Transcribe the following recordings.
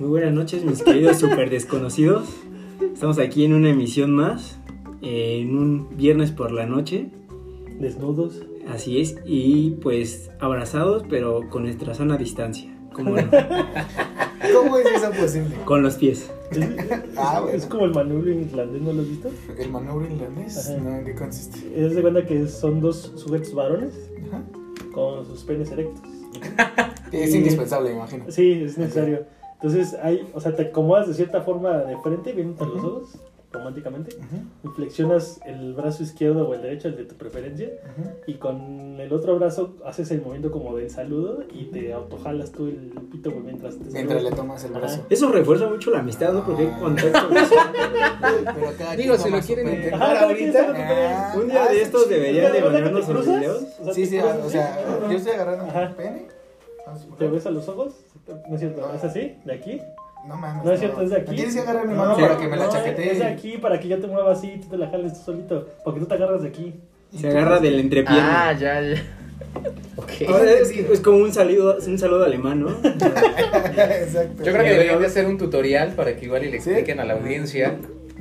Muy buenas noches, mis queridos super desconocidos. Estamos aquí en una emisión más, en un viernes por la noche. Desnudos. Así es, y pues abrazados, pero con nuestra sana distancia. ¿Cómo no? ¿Cómo es eso posible? Con los pies. Es, Ah, bueno. es como el manubrio islandés, ¿no lo has visto? ¿El manubrio irlandés? Ajá. No, ¿en qué consiste? Es de cuenta que son dos sujetos varones Ajá. con sus penes erectos. Es Y- indispensable, imagino. Sí, es necesario. Entonces, hay, o sea, te acomodas de cierta forma de frente, bien entre los ojos, románticamente. Y flexionas el brazo izquierdo o el derecho, el de tu preferencia. Y con el otro brazo haces el movimiento como del saludo y te autojalas tú el pito mientras te Mientras le tomas el Ajá. brazo. Eso refuerza mucho la amistad, ¿no? Porque hay contacto. Pero cada Digo, si lo quieren intentar Ajá, ahorita. Ah, Un día ah, de está estos deberían de ¿Te acuerdas que mandarnos cruzas? videos. O sea, Sí, sí, o sea, yo estoy agarrando mi pene. ¿Te ves a los ojos? No es cierto, ¿es así? ¿De aquí? No mames. No es cierto, es de aquí. Me Tienes que agarrar mi No, mano para que me la no, chaquetee. Es de aquí para que yo te mueva así y tú te la jales tú solito. Porque tú te agarras de aquí. Se agarra del Ah, entrepierna. ya, ya. Ok. Ahora es, es como un saludo, un saludo alemán, ¿no? Exacto. Yo creo que deberían de hacer un tutorial para que igual y le ¿Sí? expliquen a la audiencia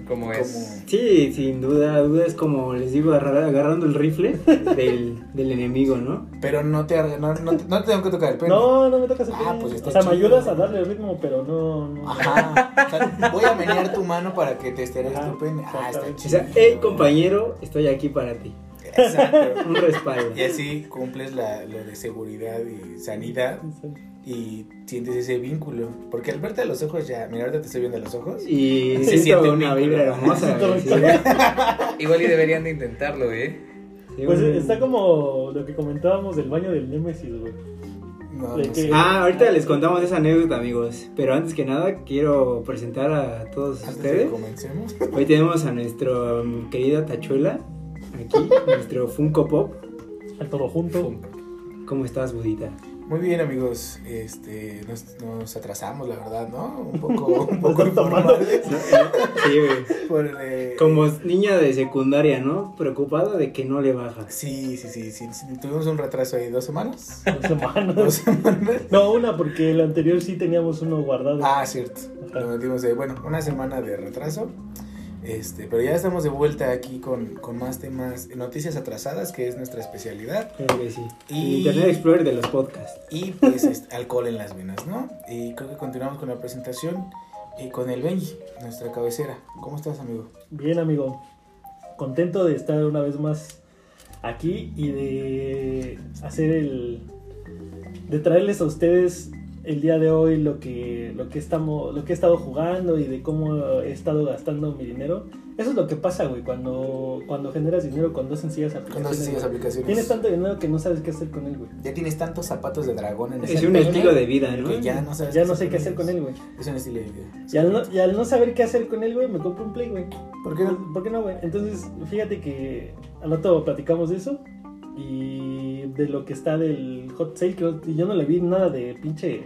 cómo es. Como- Sí, sin duda, duda es como les digo, agarrar- agarrando el rifle del, del enemigo, ¿no? Pero no te, no, no, no te tengo que tocar el pene. No, no me tocas el Ah, pene. pues está O sea, me chido. ayudas a darle ritmo, pero no. no. Ajá. O sea, voy a menear tu mano para que te esteres tu pene. Ah, está exactamente. O sea, chido. hey compañero, estoy aquí para ti. Exacto. Un respaldo. Y así cumples la, lo de seguridad y sanidad y sientes ese vínculo. Porque al verte a los ojos ya, mira, ahorita te estoy viendo a los ojos. Y Se siente una un vibra hermosa. Sí. Igual y deberían de intentarlo, ¿eh? Sí, Pues está como lo que comentábamos del baño del Némesis, güey. No, que-. Ah, ahorita les contamos esa anécdota, amigos. Pero antes que nada, quiero presentar a todos Antes de ustedes. que comencemos. Hoy tenemos a nuestro um, querida Tachuela, aquí, nuestro Funko Pop. Al todo junto. ¿Cómo estás, Budita? Muy bien, amigos. Este, nos, nos atrasamos, la verdad, ¿no? Un poco, un poco informales Sí, güey. por, eh, Como niña de secundaria, ¿no? Preocupada de que no le baja. Sí, sí, sí, sí, sí, Tuvimos un retraso ahí dos semanas. Dos semanas. Dos semanas. No, una, porque el anterior sí teníamos uno guardado. Ah, cierto. Ajá. Lo metimos de, bueno, una semana de retraso. Este, pero ya estamos de vuelta aquí con, con más temas, noticias atrasadas, que es nuestra especialidad. Creo que sí. Y- Internet Explorer de los podcasts. Y pues este, alcohol en las venas, ¿no? Y creo que continuamos con la presentación y con el Benji, nuestra cabecera. ¿Cómo estás, amigo? Bien, amigo. Contento de estar una vez más aquí y de hacer el. de traerles a ustedes el día de hoy lo que, lo que, estamos, lo que he estado jugando y de cómo he estado gastando mi dinero. Eso es lo que pasa, güey, cuando, cuando generas dinero con dos sencillas Con aplicaciones. dos sencillas aplicaciones. Tienes tanto dinero que no sabes qué hacer con él, güey. Ya tienes tantos zapatos de dragón en Es ese un estilo de vida, ¿no? Que ya no sabes Ya no sé qué hacer con él, güey. Es un estilo de vida. Y al, no, y al no saber qué hacer con él, güey, me compro un Play, güey. ¿Por qué no? ¿Por qué no, güey? Entonces, fíjate que al rato platicamos de eso y de lo que está del hot sale, que yo no le vi nada de pinche...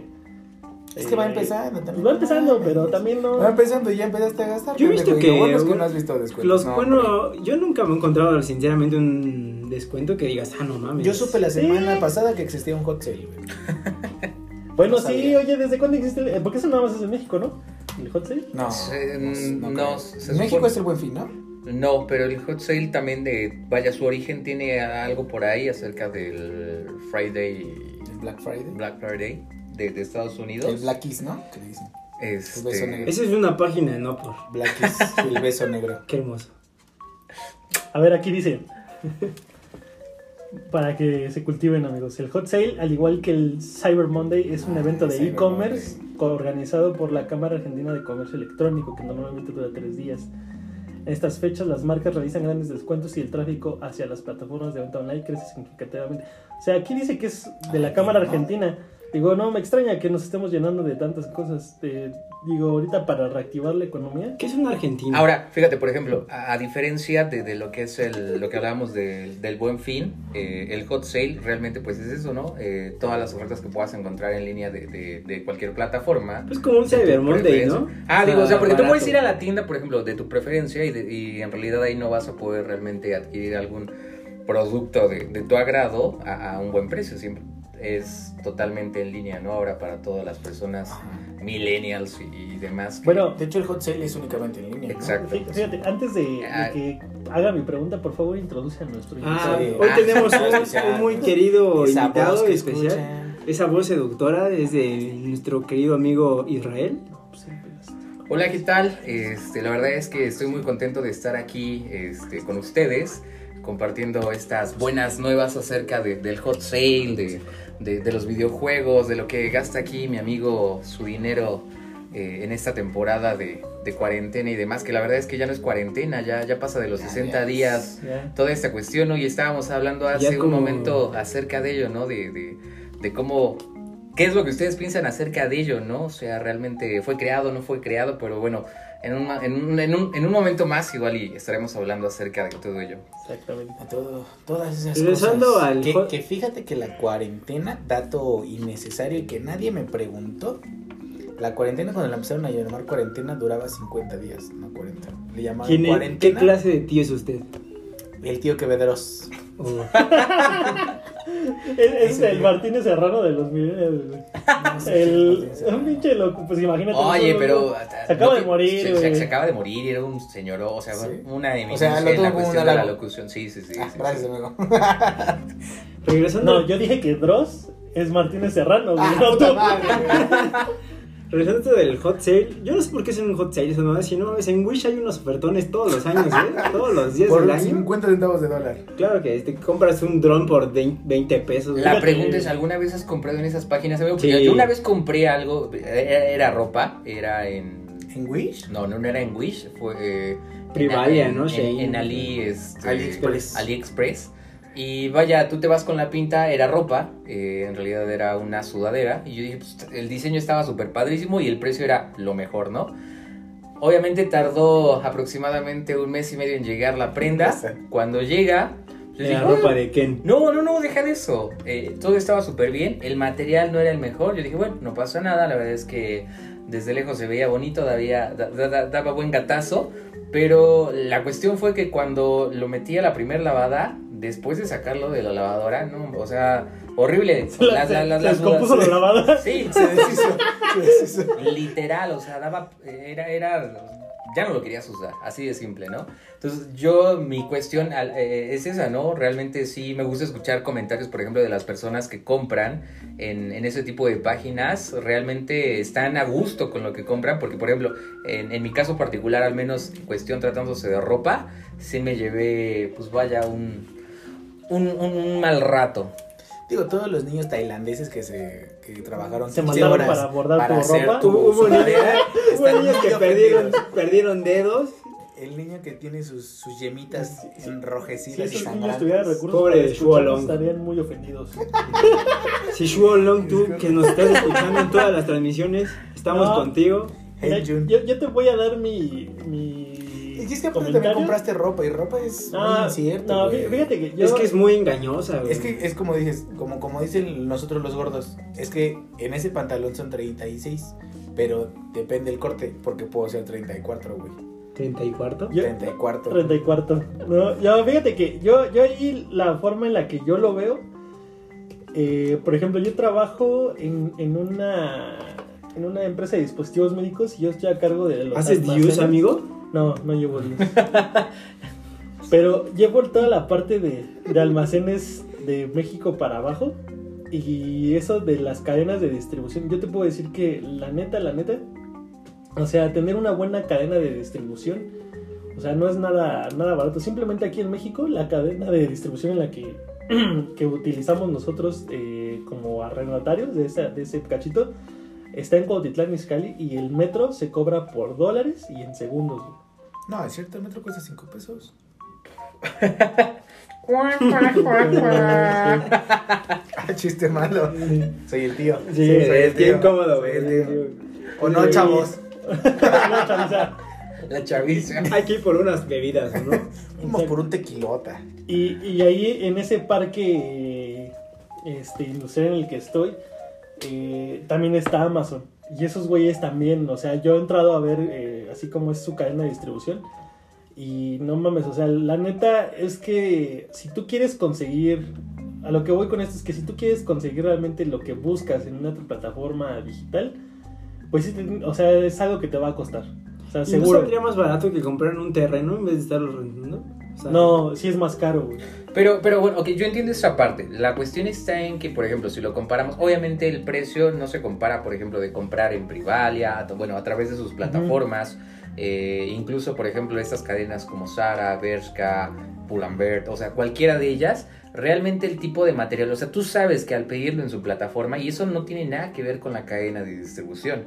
Es que va eh, empezando también. Va empezando, pero también no... Va empezando y ya empezaste a gastar. Yo he visto que, Lo bueno es que no has visto descuentos. Los, No, bueno, yo nunca me he encontrado sinceramente un descuento que digas, ah, no mames. Yo supe la semana Sí. pasada que existía un hot sale, güey. Bueno, no sí, sabía. oye, ¿desde cuándo existe? el- eh, Porque eso nada más es en México, ¿no? El hot sale. No, Se- no, no, México supone- es el buen fin, ¿no? No, pero el hot sale también de, vaya, su origen tiene algo por ahí acerca del Friday, El Black Friday. Black Friday de, de Estados Unidos. El Black Kiss, ¿no? Que le dicen. Este, el beso negro. Esa es una página, no por. Black Kiss, el beso negro. Qué hermoso. A ver, aquí dice. Para que se cultiven, amigos. El Hot Sale, al igual que el Cyber Monday, es un Ah, evento de e-commerce organizado por la Cámara Argentina de Comercio Electrónico, que normalmente dura tres días. En estas fechas, las marcas realizan grandes descuentos y el tráfico hacia las plataformas de venta online crece significativamente. O sea, aquí dice que es de la Cámara. Argentina. Digo, no me extraña que nos estemos llenando de tantas cosas. Eh, digo, ahorita para reactivar la economía. ¿Qué es una argentina? Ahora, fíjate, por ejemplo, a, a diferencia de, de lo que es el, lo que hablábamos del- del buen fin, eh, el hot sale realmente pues es eso, ¿no? Eh, todas las ofertas que puedas encontrar en línea de, de- de cualquier plataforma. Pues como un Cyber Monday, ¿no? Ah, digo, o sea, porque tú puedes ir a la tienda, por ejemplo, de tu preferencia y, de- y en realidad ahí no vas a poder realmente adquirir algún producto de, de tu agrado a, a un buen precio. Siempre es totalmente en línea, ¿no? Ahora para todas las personas millennials y, y demás. que- Bueno, De hecho, el hot sale es únicamente en línea. Exacto. fí- fíjate, antes de, de Ah. que haga mi pregunta, por favor, introduce a nuestro Ah, invitado. Sí. hoy Ah, tenemos un, un muy querido Esa invitado que especial. escuchan. Esa voz seductora es de nuestro querido amigo Israel. Hola, ¿qué tal? Este, la verdad es que estoy muy contento de estar aquí este, con ustedes, compartiendo estas buenas nuevas acerca de- del hot sale, de, de- de los videojuegos, de lo que gasta aquí mi amigo su dinero eh, en esta temporada de, de cuarentena y demás, que la verdad es que ya no es cuarentena, ya, ya pasa de los Ya, 60 ya. días toda esta cuestión, ¿no? Y estábamos hablando hace como- un momento acerca de ello, ¿no? De, de, de cómo, qué es lo que ustedes piensan acerca de ello, ¿no? O sea, realmente fue creado, no fue creado, pero bueno, en un, en un, en un, en un momento más igual y estaremos hablando acerca de todo ello. Exactamente. A todo, todas esas Regresando cosas. al que, que fíjate que la cuarentena, dato innecesario y que nadie me preguntó, la cuarentena cuando la empezaron a llamar cuarentena duraba 50 días, no 40. Le llamaban ¿Quién es- ¿Qué cuarentena. clase de tío es usted? El tío Quevederos. Oh, Es, es el. Martínez Serrano de los. No sé El, un pinche loco, pues imagínate. Oye, pero... Se acaba de morir, se, se acaba de morir, era un señor, o sea, Sí. una O eminencia sea, lo en la cuestión de la locución. Sí, sí, sí. Ah, sí, gracias, sí. amigo. Regresando, No, yo dije que Dross es Martínez Serrano. Ah, no regresando del hot sale, yo no sé por qué es un hot sale, eso no si no mames, en Wish hay unos ofertones todos los años, ¿eh? Todos los días Por del año. 50 centavos de dólar. Claro que te compras un dron por de- 20 pesos. La pregunta es, ¿alguna vez has comprado en esas páginas? Sí. Yo una vez compré algo, era, era ropa, era en... ¿En Wish? No, no era en Wish, fue... eh, Privalia, en, ¿no? En, Ali, este, AliExpress. AliExpress. Y vaya, tú te vas con la pinta, era ropa, eh, en realidad era una sudadera. Y yo dije, pues, el diseño estaba súper padrísimo y el precio era lo mejor, ¿no? Obviamente tardó aproximadamente un mes y medio en llegar la prenda. Cuando llega, yo La dije, ropa "Ah, de Ken. no, no, no, deja de eso. Eh, todo estaba súper bien. El material no era el mejor. Yo dije, bueno, no pasa nada. La verdad es que desde lejos se veía bonito, dabía- da- da- da- daba buen gatazo. Pero la cuestión fue que cuando lo metí a la primera lavada, después de sacarlo de la lavadora, no, o sea, horrible. Las- las- las- se descompuso la lavada. Sí, Se deshizo. Se deshizo. literal, o sea, daba, era, era, ya no lo querías usar, así de simple, ¿no? Entonces, yo, mi cuestión eh, es esa, ¿no? Realmente sí me gusta escuchar comentarios, por ejemplo, de las personas que compran en, en ese tipo de páginas, realmente están a gusto con lo que compran, porque, por ejemplo, en, en mi caso particular, al menos en cuestión tratándose de ropa, sí me llevé, pues vaya, un, un, un- un mal rato. Digo, todos los niños tailandeses que se que trabajaron Se 15 mandaron horas para bordar tu hacer ropa. tu Hubo, niños, que perdieron, perdieron dedos. El niño que tiene sus, sus yemitas Sí, sí. enrojecidas Si y esos niños sangrantes. tuvieran recursos Pobre para Shuolong. estarían muy ofendidos. Si Shuo Long, tú que nos estás escuchando en todas las transmisiones, estamos No. contigo. Hey, yo, yo te voy a dar mi. mi Y es que aparte también compraste ropa y ropa es muy Ah, incierto. no, fíjate que yo. Es que es muy engañosa, güey. Es que es como dices, como, como dicen nosotros los gordos, es que en ese pantalón son 36, pero depende el corte, porque puedo ser 34, güey. 30 y cuarto. Yo- 34. 34. No, yo, fíjate que yo, yo ahí la forma en la que yo lo veo, eh, por ejemplo, yo trabajo en, en una en una empresa de dispositivos médicos y yo estoy a cargo de los ¿Haces almacenes. views, amigo? No, no llevo views. Pero llevo toda la parte de, de almacenes de México para abajo y eso de las cadenas de distribución. Yo te puedo decir que la neta, la neta, o sea, tener una buena cadena de distribución, o sea, no es nada, nada barato. Simplemente aquí en México, la cadena de distribución en la que, que utilizamos nosotros eh, como arrendatarios de, de ese cachito está en Cuautitlán, Izcalli y el metro se cobra por dólares y en segundos. No, es cierto, el metro cuesta 5 pesos. Ah, chiste malo. Soy el tío. Sí, soy es que incómodo, güey. el tío. O no, chavos. No, chaviza. La chaviza. Hay que ir por unas bebidas, ¿no? Vamos por un tequilota. Y, y ahí en ese parque este, industrial en el que estoy, eh, también está Amazon. Y esos güeyes también, o sea, yo he entrado a ver eh, así como es su cadena de distribución. Y no mames, o sea, la neta es que si tú quieres conseguir, a lo que voy con esto es que si tú quieres conseguir realmente lo que buscas en una plataforma digital, pues o sea, es algo que te va a costar. O sea, ¿Y no seguro. saldría más barato que comprar un terreno en vez de estarlo rentando? O sea, No, sí es más caro, güey. Pero, pero bueno, ok, yo entiendo esa parte. La cuestión está en que, por ejemplo, si lo comparamos, obviamente el precio no se compara, por ejemplo, de comprar en Privalia, a- bueno, a través de sus plataformas, eh, incluso, por ejemplo, estas cadenas como Sara, Bershka, Pull&Bear, o sea, cualquiera de ellas, realmente el tipo de material, o sea, tú sabes que al pedirlo en su plataforma, y eso no tiene nada que ver con la cadena de distribución.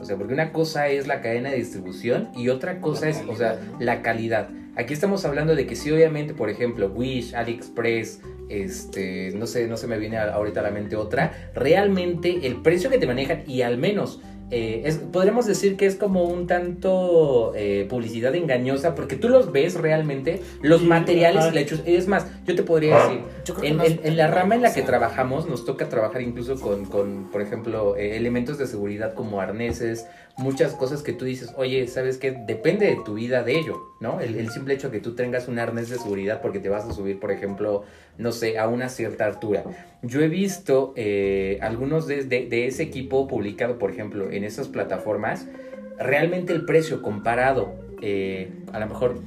O sea, porque una cosa es la cadena de distribución y otra cosa La es, o sea, la calidad. Aquí estamos hablando de que sí, obviamente, por ejemplo, Wish, AliExpress, este, no sé, no se me viene a- ahorita a la mente otra, realmente el precio que te manejan y al menos eh, es, podríamos decir que es como un tanto eh, publicidad engañosa porque tú los ves realmente, los Sí, materiales ajá. hechos, es más, yo te podría decir, creo que en, más- en- en la rama en la que trabajamos nos toca trabajar incluso con, con, por ejemplo, eh, elementos de seguridad como arneses, muchas cosas que tú dices, oye, ¿sabes qué? Depende de tu vida de ello, ¿no? El, el simple hecho que tú tengas un arnés de seguridad porque te vas a subir, por ejemplo, no sé, a una cierta altura. Yo he visto eh, algunos de, de- de ese equipo publicado, por ejemplo, en esas plataformas, realmente el precio comparado, eh, a lo mejor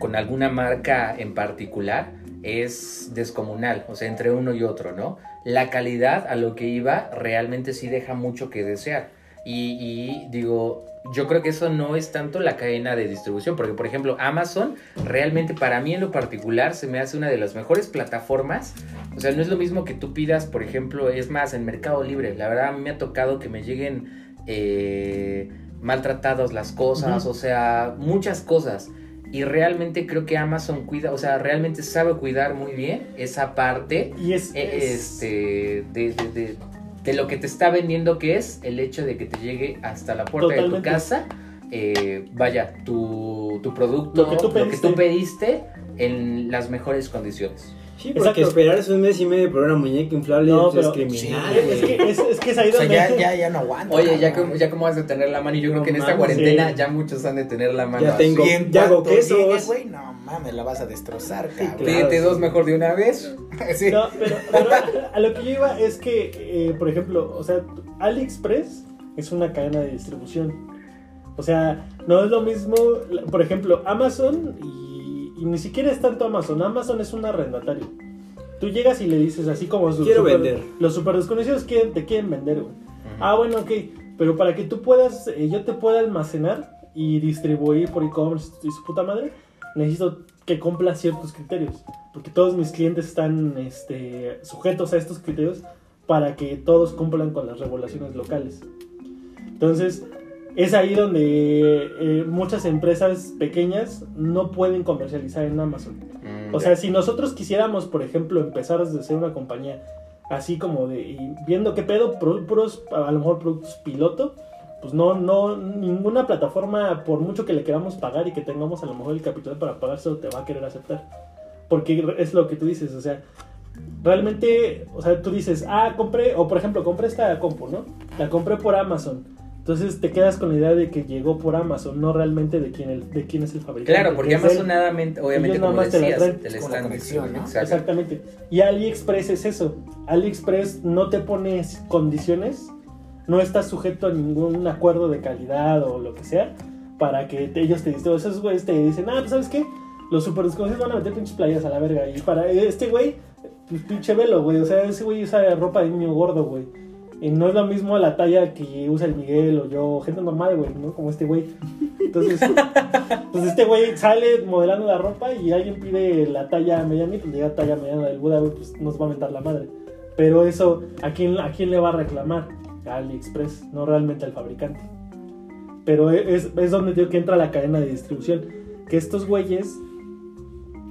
con alguna marca en particular, es descomunal, o sea, entre uno y otro, ¿no? La calidad a lo que iba realmente sí deja mucho que desear. Y, y digo, yo creo que eso no es tanto la cadena de distribución, porque por ejemplo Amazon realmente para mí en lo particular se me hace una de las mejores plataformas. O sea, no es lo mismo que tú pidas, por ejemplo, es más, en Mercado Libre. La verdad a mí me ha tocado que me lleguen eh, maltratados las cosas, Ujú. o sea, muchas cosas. Y realmente creo que Amazon cuida, o sea, realmente sabe cuidar muy bien esa parte Y es. eh, es- este, de, de- de- de lo que te está vendiendo, que es el hecho de que te llegue hasta la puerta de tu casa, eh, vaya, tu, tu producto, Lo que tú pediste. pediste en las mejores condiciones. Sí, porque Exacto. esperarse un mes y medio por una muñeca inflable No, es criminal. Sí, es, que, es, es que es ahí O sea, donde. ya, ya, ya no aguanto. Oye, ya como, ya como vas a tener la mano, y yo creo No que en esta mames, cuarentena sí. ya muchos han de tener la mano Ya así. tengo- Y en ya hago quesos. güey, no mames, la vas a destrozar, cabrón. claro. Pídete dos mejor de una vez. Sí. No, pero, pero a lo que yo iba es que, eh, por ejemplo, o sea, AliExpress es una cadena de distribución. O sea, no es lo mismo, por ejemplo, Amazon y, y ni siquiera es tanto Amazon. Amazon es un arrendatario. Tú llegas y le dices así como sus Quiero super- vender. los super desconocidos quieren, te quieren vender, güey. Ah, bueno, ok. Pero para que tú puedas, eh, yo te pueda almacenar y distribuir por e-commerce y su puta madre, necesito que cumplas ciertos criterios. Porque todos mis clientes están este, sujetos a estos criterios para que todos cumplan con las regulaciones locales. Entonces, es ahí donde eh, muchas empresas pequeñas no pueden comercializar en Amazon. Mm, O sea, si nosotros quisiéramos, por ejemplo, empezar desde ser una compañía así como de y viendo qué pedo, pu- puros a lo mejor productos piloto, pues no, no, ninguna plataforma, por mucho que le queramos pagar y que tengamos a lo mejor el capital para pagárselo, te va a querer aceptar. Porque es lo que tú dices, o sea, realmente, o sea, tú dices, ah, compré, o por ejemplo, compré esta compu, ¿no? La compré por Amazon. Entonces te quedas con la idea de que llegó por Amazon, no realmente de quién, el, de quién es el fabricante. Claro, porque Amazon nada mente- obviamente, como más te la decías, traen. te la como la conexión, ¿no? Exacto. Exactamente. Y AliExpress es eso. AliExpress no te pone condiciones, no estás sujeto a ningún acuerdo de calidad o lo que sea para que te- ellos te dicen, esos güeyes te dicen, ah, pues sabes qué, los super desconocidos van a meter pinches playas a la verga. Y para este güey, pues pinche velo, güey. O sea, ese güey usa ropa de niño gordo, güey. Y no es lo mismo la talla que usa el Miguel o yo, gente normal, güey, ¿no? Como este güey. Entonces, pues este güey sale modelando la ropa y alguien pide la talla mediana y pues llega talla mediana del Buda, güey, pues nos va a mentar la madre. Pero eso, ¿a quién, ¿a quién le va a reclamar? A AliExpress, no realmente al fabricante. Pero es, es donde digo que entra la cadena de distribución. Que estos güeyes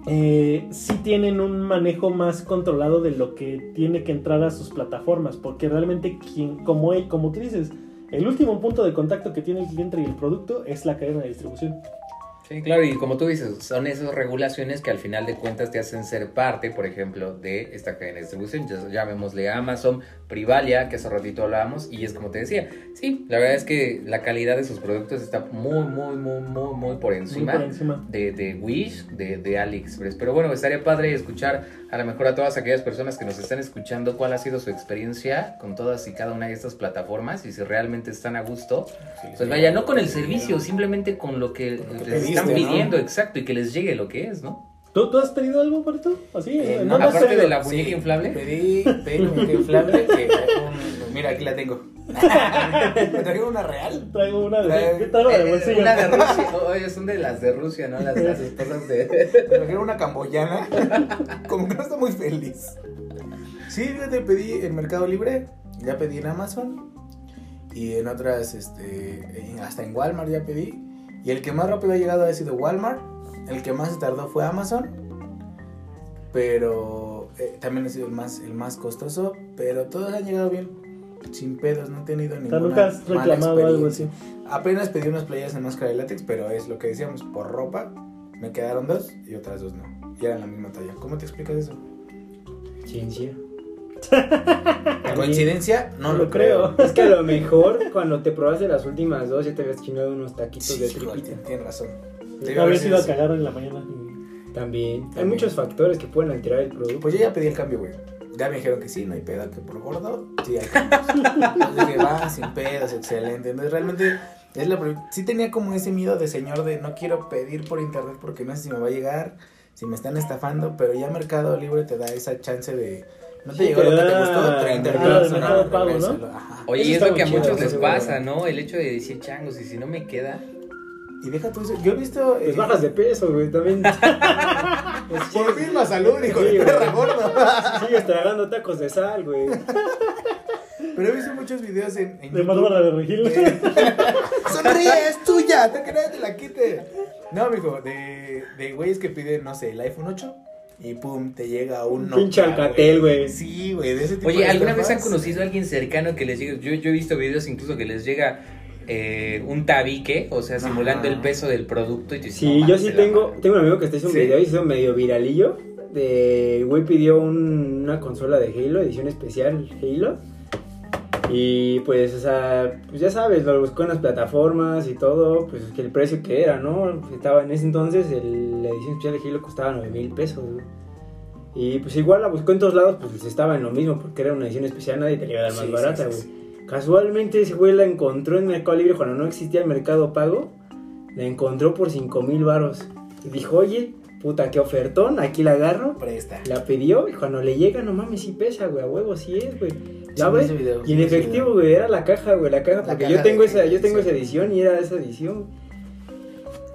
eh, sí tienen un manejo más controlado de lo que tiene que entrar a sus plataformas. Porque realmente, quien, como, él, como tú dices, el último punto de contacto que tiene el cliente y el producto es la cadena de distribución. Sí, claro, y como tú dices, son esas regulaciones que al final de cuentas te hacen ser parte, por ejemplo, de esta cadena de distribución. Ya- Llamémosle Amazon, Privalia, que hace ratito hablábamos, y es como te decía, sí, la verdad es que la calidad de sus productos está muy, muy, muy, muy, muy por Muy encima. por encima. de, de Wish, de, de AliExpress. Pero bueno, estaría padre escuchar a lo mejor a todas aquellas personas que nos están escuchando cuál ha sido su experiencia con todas y cada una de estas plataformas y si realmente están a gusto. Pues vaya, no con el servicio, simplemente con lo que Lo que les pediste, están ¿no? pidiendo, exacto, y que les llegue lo que es, ¿no? ¿Tú, ¿Tú has pedido algo por esto? Así, Eh, no, no, has aparte pedido? de la muñeca inflable. Pedí, pedí la muñeca inflable. que era un- mira, aquí la tengo. Me traigo una real. Traigo una de, ¿qué traigo de Eh, bolsillo? una de Rusia, oye, son de las de Rusia, ¿no? Las, las esposas de... Me trajeron una camboyana. Como que no está muy feliz. Sí, fíjate, pedí en Mercado Libre. Ya pedí en Amazon. Y en otras, este. hasta en Walmart ya pedí. Y el que más rápido ha llegado ha sido Walmart. El que más se tardó fue Amazon. Pero eh, también ha sido el más, el más costoso. Pero todos han llegado bien. Sin pedos, no he tenido O sea, ninguna nunca has mala reclamado algo así. experiencia. Apenas pedí unas playas en máscara de látex, pero es lo que decíamos, por ropa me quedaron dos y otras dos no. Y eran la misma talla. ¿Cómo te explicas eso? Ciencia. ¿Coincidencia? No No lo creo. creo. Es que a lo mejor cuando te probaste las últimas dos ya te habías chingado unos taquitos Sí, de tripita. tienes razón. Te No iba a cagar en la mañana. También. Hay También. muchos factores que pueden alterar el producto. Pues yo ya pedí el cambio, güey. Ya me dijeron que sí, no hay pedo, que por gordo, sí hay cambios. Entonces dije, va, sin pedos, excelente. Entonces realmente, es la sí tenía como ese miedo de señor de no quiero pedir por internet porque no sé si me va a llegar, si me están estafando, pero ya Mercado Libre te da esa chance de... No te Sí, llegó lo que te gustó, 30 Ah, pesos, de no, Mercado Pago, ¿no? regrésalo, ajá. Oye, Eso y es lo que a muchos les pasa. ¿no? El hecho de decir, changos, y si no me queda... Y deja tú eso, yo he visto... Pues eh, bajas de peso, güey, también. Pues Por misma salud, hijo de Sí, perra güey. gordo. Sigues tragando tacos de sal, güey. Pero he visto muchos videos en, en De Bárbara de Regil. Sonríe, es tuya, hasta que nadie te la quite. No, mijo, de, de güeyes que piden, no sé, el iPhone 8 y pum, te llega un Pinche Alcatel, güey. Sí, güey, de ese tipo Oye, de ¿alguna vez han conocido a alguien cercano que les llegue? Yo, yo he visto videos incluso que les llega eh, un tabique, o sea, simulando Ajá. el peso del producto y dices, Sí, "No yo sí tengo, mamaron". tengo un amigo que está hizo un ¿Sí? video, hizo medio viralillo. De, el güey pidió un- una consola de Halo, edición especial Halo. Y pues, o sea, pues ya sabes, lo buscó en las plataformas y todo, pues que el precio que era, ¿no? Estaba en ese entonces, el- la edición especial de Halo costaba 9 mil pesos, güey. Y pues igual la buscó en todos lados, pues estaba en lo mismo, porque era una edición especial, nadie te la iba a dar más Sí, sí, barata, sí, güey. Casualmente ese güey la encontró en Mercado Libre cuando no existía el Mercado Pago. La encontró por 5 mil varos. Y dijo, oye, puta, qué ofertón, aquí la agarro. Presta. La pidió y cuando le llega, no mames, sí pesa, güey, a huevo, sí es, güey. Sí, ¿La vi ves? video, Y en efectivo, video. güey, era la caja, güey, la caja, La porque caja yo tengo esa, yo tengo sí. esa edición y era esa edición.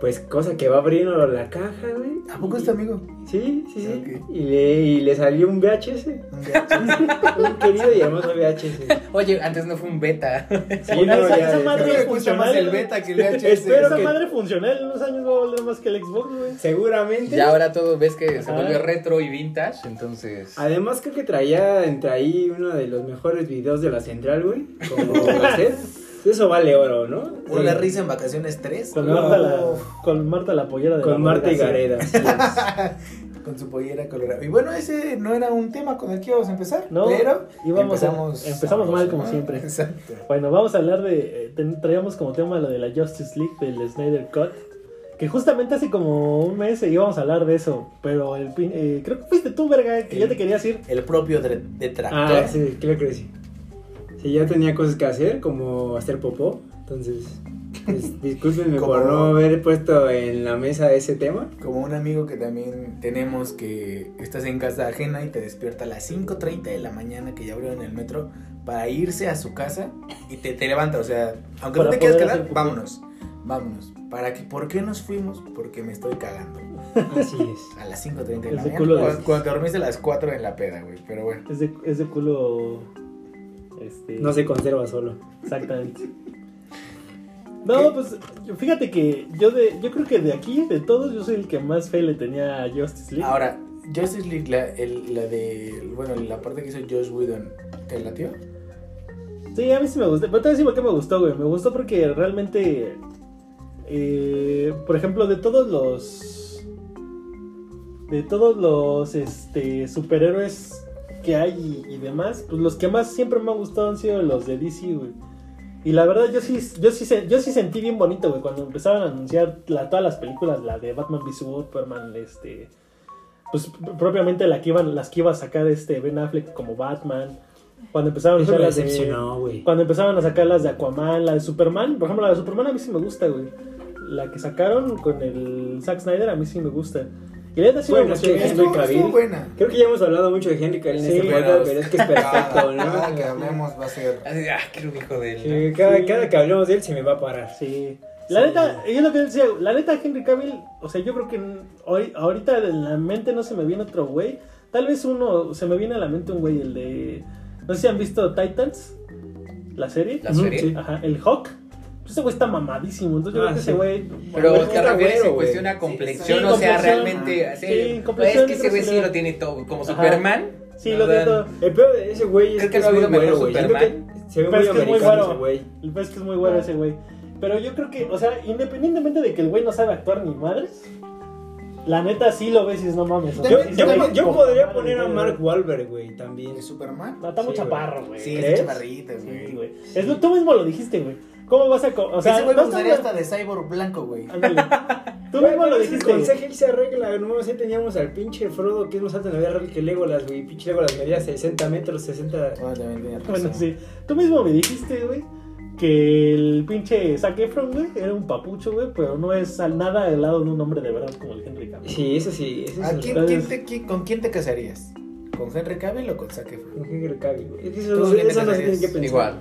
Pues cosa que va abriendo la caja, güey. ¿A poco es tu amigo? Sí, sí, sí. Y, le, y le salió un VHS. Un querido y hermoso VHS. Oye, antes no fue un beta. Sí, no, esa- ya- esa madre más funcional. el beta que el VHS. Espero Esa que- madre funcional en unos años va a valer más que el Xbox, güey. Seguramente. Ya ahora todo ves que se vuelve retro y vintage, entonces... Además creo que traía entre ahí uno de los mejores videos de la central, güey. Como. Eso vale oro, ¿no? Una Sí. risa en vacaciones 3. Con, Marta la, con Marta la pollera de la Con Marta y Gareda. Con su pollera colorada. Y bueno, ese no era un tema con el que íbamos a empezar. No, pero íbamos a- empezamos, empezamos mal, como siempre. Exacto. Bueno, vamos a hablar de. eh, traíamos como tema lo de la Justice League del Snyder Cut. Que justamente hace como un mes íbamos a hablar de eso. Pero el, eh, creo que fuiste tú, verga, que ya te querías ir. El propio detractor. Ah, sí, creo que sí. Sí, ya tenía cosas que hacer, como hacer popó. Entonces, pues, discúlpenme por no haber puesto en la mesa ese tema. Como un amigo que también tenemos que estás en casa ajena y te despierta a las 5.30 de la mañana que ya abrieron el metro para irse a su casa y te, te levanta, o sea, aunque Para no te quieras quedar, vámonos, vámonos. ¿Para qué, ¿Por qué nos fuimos? Porque me estoy cagando. Así es. A las 5.30 de la mañana. Cuando, cuando te dormiste a las 4 en la peda, güey, pero bueno. Es de, es de culo. Este, No se conserva solo. Exactamente. No, ¿Qué? pues fíjate que yo de yo creo que de aquí, de todos, yo soy el que más fe le tenía a Justice League. Ahora, Justice League, la, el- la de, bueno, la parte que hizo Josh Whedon, ¿te latió? Sí, a mí sí me gustó. Pero te voy a decir por qué me gustó, güey. Me gustó porque realmente. eh, por ejemplo, de todos los. De todos los este, superhéroes que hay y, y demás, pues los que más siempre me han gustado han sido los de DC, güey. Y la verdad, yo sí, yo sí, yo sí sentí bien bonito, güey, cuando empezaron a anunciar la- todas las películas, la de Batman v Superman, este. pues propiamente la que iban, las que iba a sacar este Ben Affleck como Batman. Cuando empezaron a sacar las de, cuando empezaban a sacar las de Aquaman, la de Superman, por ejemplo, la de Superman a mí sí me gusta, güey. La que sacaron con el Zack Snyder a mí sí me gusta. Neta sí Bueno. Henry Cavill. estuvo buena. Creo que ya hemos hablado mucho de Henry Cavill en Sí, este pero- podcast, pero es que es perfecto, Cada, ¿no? cada que hablemos va a ser. Así, Ah, quiero un hijo de él. Cada, Sí. cada que hablemos de él se me va a parar. Sí. La neta, yo lo que decía, la neta Henry Cavill, o sea, yo creo que hoy, ahorita en la mente no se me viene otro güey. Tal vez uno, se me viene a la mente un güey, el de... No sé si han visto Titans, la serie. La serie. sí. Ajá, el Hawk. Ese güey está mamadísimo, entonces yo Ah, creo que sí. ese güey... Pero Bueno, te refieres güero, en cuestión a complexión, Sí, o sea, realmente. Sí, Sí, complexión es que ese güey sí lo tiene todo. Como Ajá. Superman. Sí, lo verdad, siento. El peor de ese güey es Creo que que es no ha muy güero, güey. Se ve muy es que es muy americano güero. ese güey. El pez que es muy bueno ese güey. Pero yo creo que, o sea, independientemente de que el güey no sabe actuar ni madres, la neta sí lo ves y dices, no mames. Yo, yo, podría poner a. Mark Wahlberg, güey, también. ¿De Superman? No, está muy Sí, chaparro, güey. Sí, ¿Crees? es chaparrita, Sí, güey. Es lo, tú mismo lo dijiste, güey. ¿Cómo vas a.? O sea, Ese güey hasta de cyborg blanco, güey. Ándale. Tú mismo lo dijiste. Con CGI se arregla, no sé, teníamos al pinche Frodo que es más alto en la vida real que Legolas, güey. Pinche Legolas medía 60 metros, 60. Bueno, también tiene razón. Bueno, sí. Tú mismo me dijiste, güey, que el pinche Zac Efron, güey, era un papucho, güey, pero no es al nada al lado de un hombre de verdad como el Henry Cavill. Sí, eso sí, eso ¿A es quién, quién te, quién- ¿Con quién te casarías? ¿Con Henry Cavill o con Zac Efron? Henry Cavill, güey. Eso, ¿Tú no- te se tiene casarías? que pensar. Igual.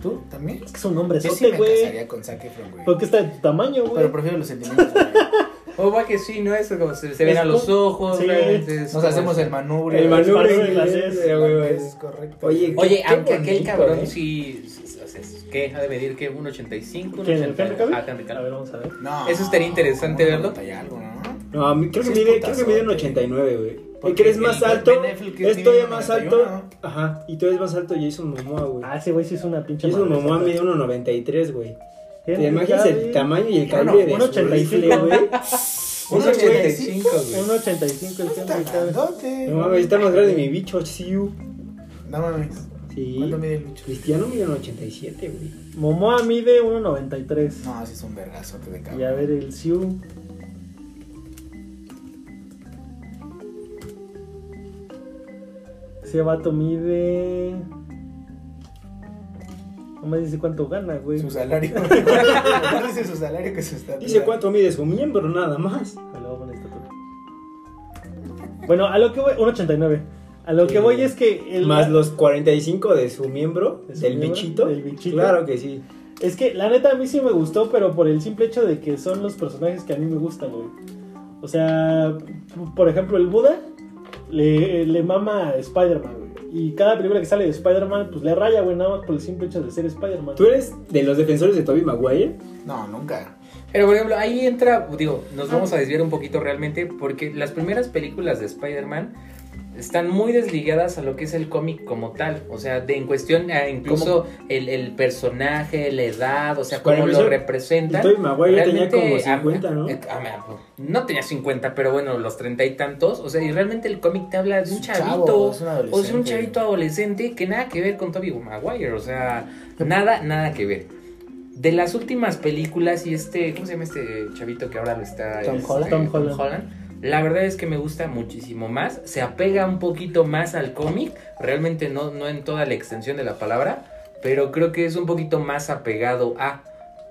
¿Tú también? Es que es un hombre Yo sí me güey. casaría con Zac Efron, güey. Porque está de tu tamaño, güey. Pero prefiero los sentimientos, güey. O va que sí, ¿no? Eso como se, se ven Es a los ojos. sí. realmente es Nos hacemos el manubrio. El güey. manubrio manubrio inglés, inglés, pero, güey, güey. Es correcto. Oye, Oye, Qué aunque aquel bonito, cabrón ¿eh? sí. o sea, ¿Qué? ¿Ha de medir qué? ¿Un 85? ¿Un ¿Quién, el 80? Henry Cavill? Ah, Henry A Cavill. ver, vamos a ver. No. Eso estaría interesante verlo. 90 y algo, ¿no? No, a mí creo que Sí, es mide, creo que mide un putazote. 89, güey. Porque que eres más alto, es todavía más alto. 91. Ajá, y todavía es más alto Jason Momoa, güey. Ah, ese güey sí es una pinche Jason Momoa mide 1.93, güey. ¿Te imaginas el tamaño y el No, no, calibre de un su 85, rifle, güey? Un Ese güey- 85, güey. Un 85 el grandote. No mames, está más grande mi bicho, Siu. No mames. Sí. ¿Cuánto mide el bicho? Cristiano mide un 87, güey. Momoa mide 1.93. No, así es un vergazote de cabrón. Y a ver el Siu. Ese vato mide. No me dice cuánto gana, güey. Su salario. no dice su salario que su estatura. Dice cuánto mide su miembro, nada más. Me lo voy a poner estatura. Bueno, a lo que voy. 1.89. A lo que voy es que. El, Más los 45 de su miembro, ¿De su del miembro? bichito. Del bichito. Claro que sí. Es que la neta a mí sí me gustó, pero por el simple hecho de que son los personajes que a mí me gustan, güey. O sea, por ejemplo, el Buda le, le mama a Spider-Man, güey. Y cada película que sale de Spider-Man, pues le raya, güey, nada más por el simple hecho de ser Spider-Man. ¿Tú eres de los defensores de Tobey Maguire? No, nunca. Pero por ejemplo, ahí entra, digo, nos vamos a desviar un poquito realmente, porque las primeras películas de Spider-Man están muy desligadas a lo que es el cómic como tal. O sea, de en cuestión, a incluso el, el personaje, la edad, o sea, cómo lo representan. Tobey Maguire tenía como Realmente, 50, ¿no? eh, a- no tenía 50, pero bueno, los treinta y tantos. O sea, y realmente el cómic te habla de un chavo, chavito. o sea, un chavito adolescente que nada que ver con Tobey Maguire. O sea, nada, nada que ver. De las últimas películas y este, ¿cómo se llama este chavito que ahora lo está? Tom este, Holland. Tom Holland. La verdad es que me gusta muchísimo más. Se apega un poquito más al cómic. Realmente no, no en toda la extensión de la palabra. Pero creo que es un poquito más apegado a.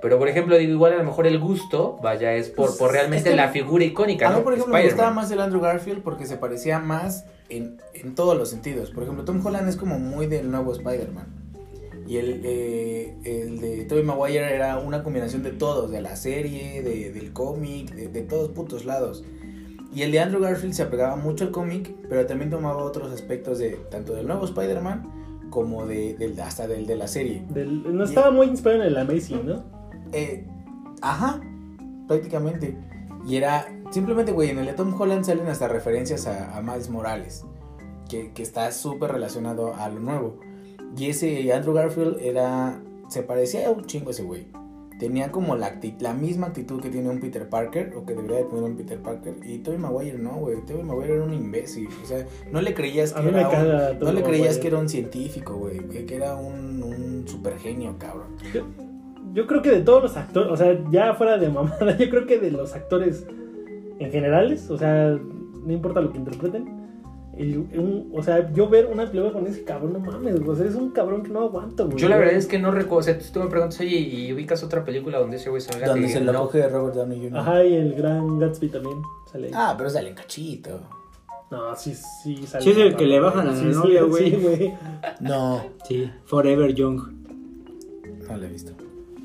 Pero por ejemplo, digo, igual a lo mejor el gusto, vaya, es por, Pues, por realmente es que la figura icónica. A mí, ¿no? por ejemplo, me gustaba más el Andrew Garfield porque se parecía más en, en todos los sentidos. Por ejemplo, Tom Holland es como muy del nuevo Spider-Man. Y el, eh, el de Tobey Maguire era una combinación de todos, de la serie, de, del cómic, de, de todos putos lados. Y el de Andrew Garfield se apegaba mucho al cómic, pero también tomaba otros aspectos de tanto del nuevo Spider-Man como de, del, hasta del de la serie. Del- no estaba muy inspirado en el Amazing, ¿no? Eh, ajá, prácticamente. Y era, simplemente, güey, en el de Tom Holland salen hasta referencias a, a Miles Morales, que, que está súper relacionado a lo nuevo. Y ese Andrew Garfield era, se parecía a un chingo ese güey. Tenía como la, misma actitud que tiene un Peter Parker, o que debería de tener un Peter Parker. Y Tobey Maguire no, güey. Tobey Maguire era un imbécil. O sea, no le creías que era un, no le creías que era un científico, güey. Que, que era un, un super genio, cabrón. Yo creo que de todos los actores, o sea, ya fuera de mamada, yo creo que de los actores en generales, o sea, no importa lo que interpreten. El- un- o sea, yo ver una película con ese cabrón, no mames, güey. O sea, es un cabrón que no aguanto, güey. Yo la verdad es que no recuerdo, o sea, tú me preguntas, oye, ¿y ubicas otra película donde ese güey salga? Donde se lo no. coge Robert Downey Jr. Ajá, y el gran Gatsby también sale ahí. Ah, pero sale en cachito. No, sí, sí sale. Sí, es el que le bajan a la Sí, novia, güey. Sí, güey. No, Sí, Forever Young. no lo he visto.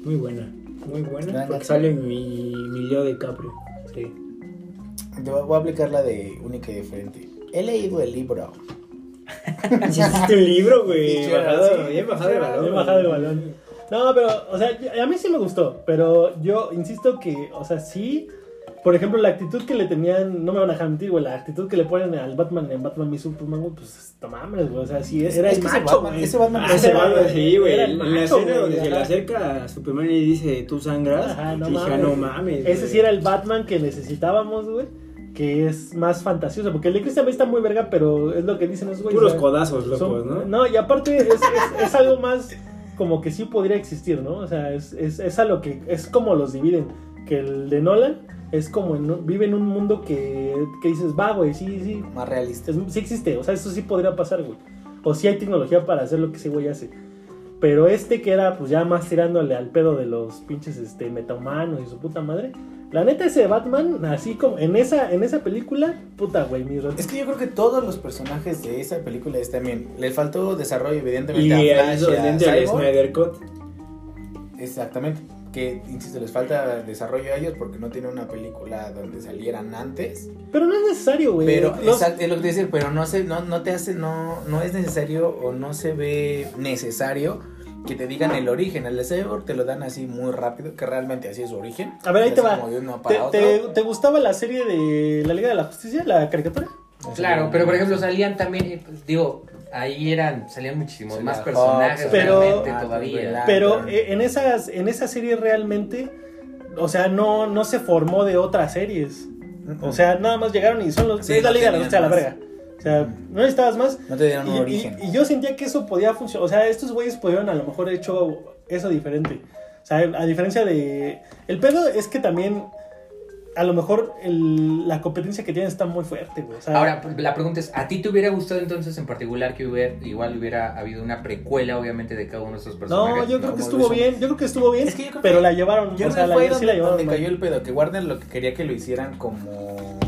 Muy buena. Muy buena. Gran Porque sale mi, mi Leo DiCaprio. Sí. Te voy voy a aplicar la de única y diferente. He leído el libro. Hiciste un libro, güey. Sí, Bajado, sí, bien bajado el sí, balón. Bien bajado el balón. No, pero, o sea, a mí sí me gustó, pero yo insisto que, o sea, sí, por ejemplo, la actitud que le tenían, no me van a dejar mentir, güey, la actitud que le ponen al Batman en Batman v Superman, güey, pues, no mames, güey, o sea, sí, era Es el macho, Batman- güey. ese Batman- Ah, Ese Batman, sí, güey. En el la escena donde se le acerca a Superman y dice, tú sangras. Ajá, no mames. "Ah, no mames. Ese güey". sí era el Batman que necesitábamos, güey. Que es más fantasioso. Porque el de Christian Bale está muy verga, pero es lo que dicen esos güeyes. Puros codazos, son- locos, ¿no? No, y aparte es, es, es algo más como que sí podría existir, ¿no? O sea, es, es, es a lo que. Es como los dividen. Que el de Nolan es como en vive en un mundo que, que dices, va, güey, sí, sí. Más realista. es- sí existe. O sea, eso sí podría pasar, güey. O sí hay tecnología para hacer lo que ese güey hace. Pero este que era pues ya más tirándole al pedo de los pinches este, metahumanos y su puta madre. La neta ese Batman, así como en esa, en esa película, puta güey, mi Es que yo creo que todos los personajes de esa película es también. Le faltó desarrollo, evidentemente, Y a Flash y a. Snyder Cut. Exactamente. Que, insisto, les falta desarrollo a ellos porque no tiene una película donde salieran antes. Pero no es necesario, güey. Pero, exacto, es lo que te decir, pero no se, no, no te hace, no, no es necesario o no se ve necesario que te digan el origen. El de Cyborg te lo dan así muy rápido, que realmente así es su origen. A ver, ahí te va. como de uno ¿Te, te, te gustaba la serie de la Liga de la Justicia, la caricatura? Claro, pero por ejemplo salían también, digo, ahí eran, salían muchísimos más personajes Pero- realmente Ah, todavía. Pero eh, en, esas, en esa serie realmente, o sea, no, no se formó de otras series. O sea, nada más llegaron y son los... Sí, es la no Liga de la la verga. O sea, no necesitabas más. no te dieron un Y, origen. y- y yo sentía que eso podía funcionar. O sea, estos güeyes pudieron a lo mejor hecho eso diferente. O sea, a diferencia de... El pedo es que también... A lo mejor el- la competencia que tienen está muy fuerte, güey. O sea, Ahora, la pregunta es, ¿a ti te hubiera gustado entonces en particular que hubiera, igual hubiera habido una precuela, obviamente, de cada uno de estos personajes? no, yo creo que estuvo bien. Yo creo que estuvo bien. Es que yo creo pero que- la llevaron. Yo o sea, la, sí donde, la llevaron. donde cayó el pedo, que Warner lo que quería que lo hicieran como...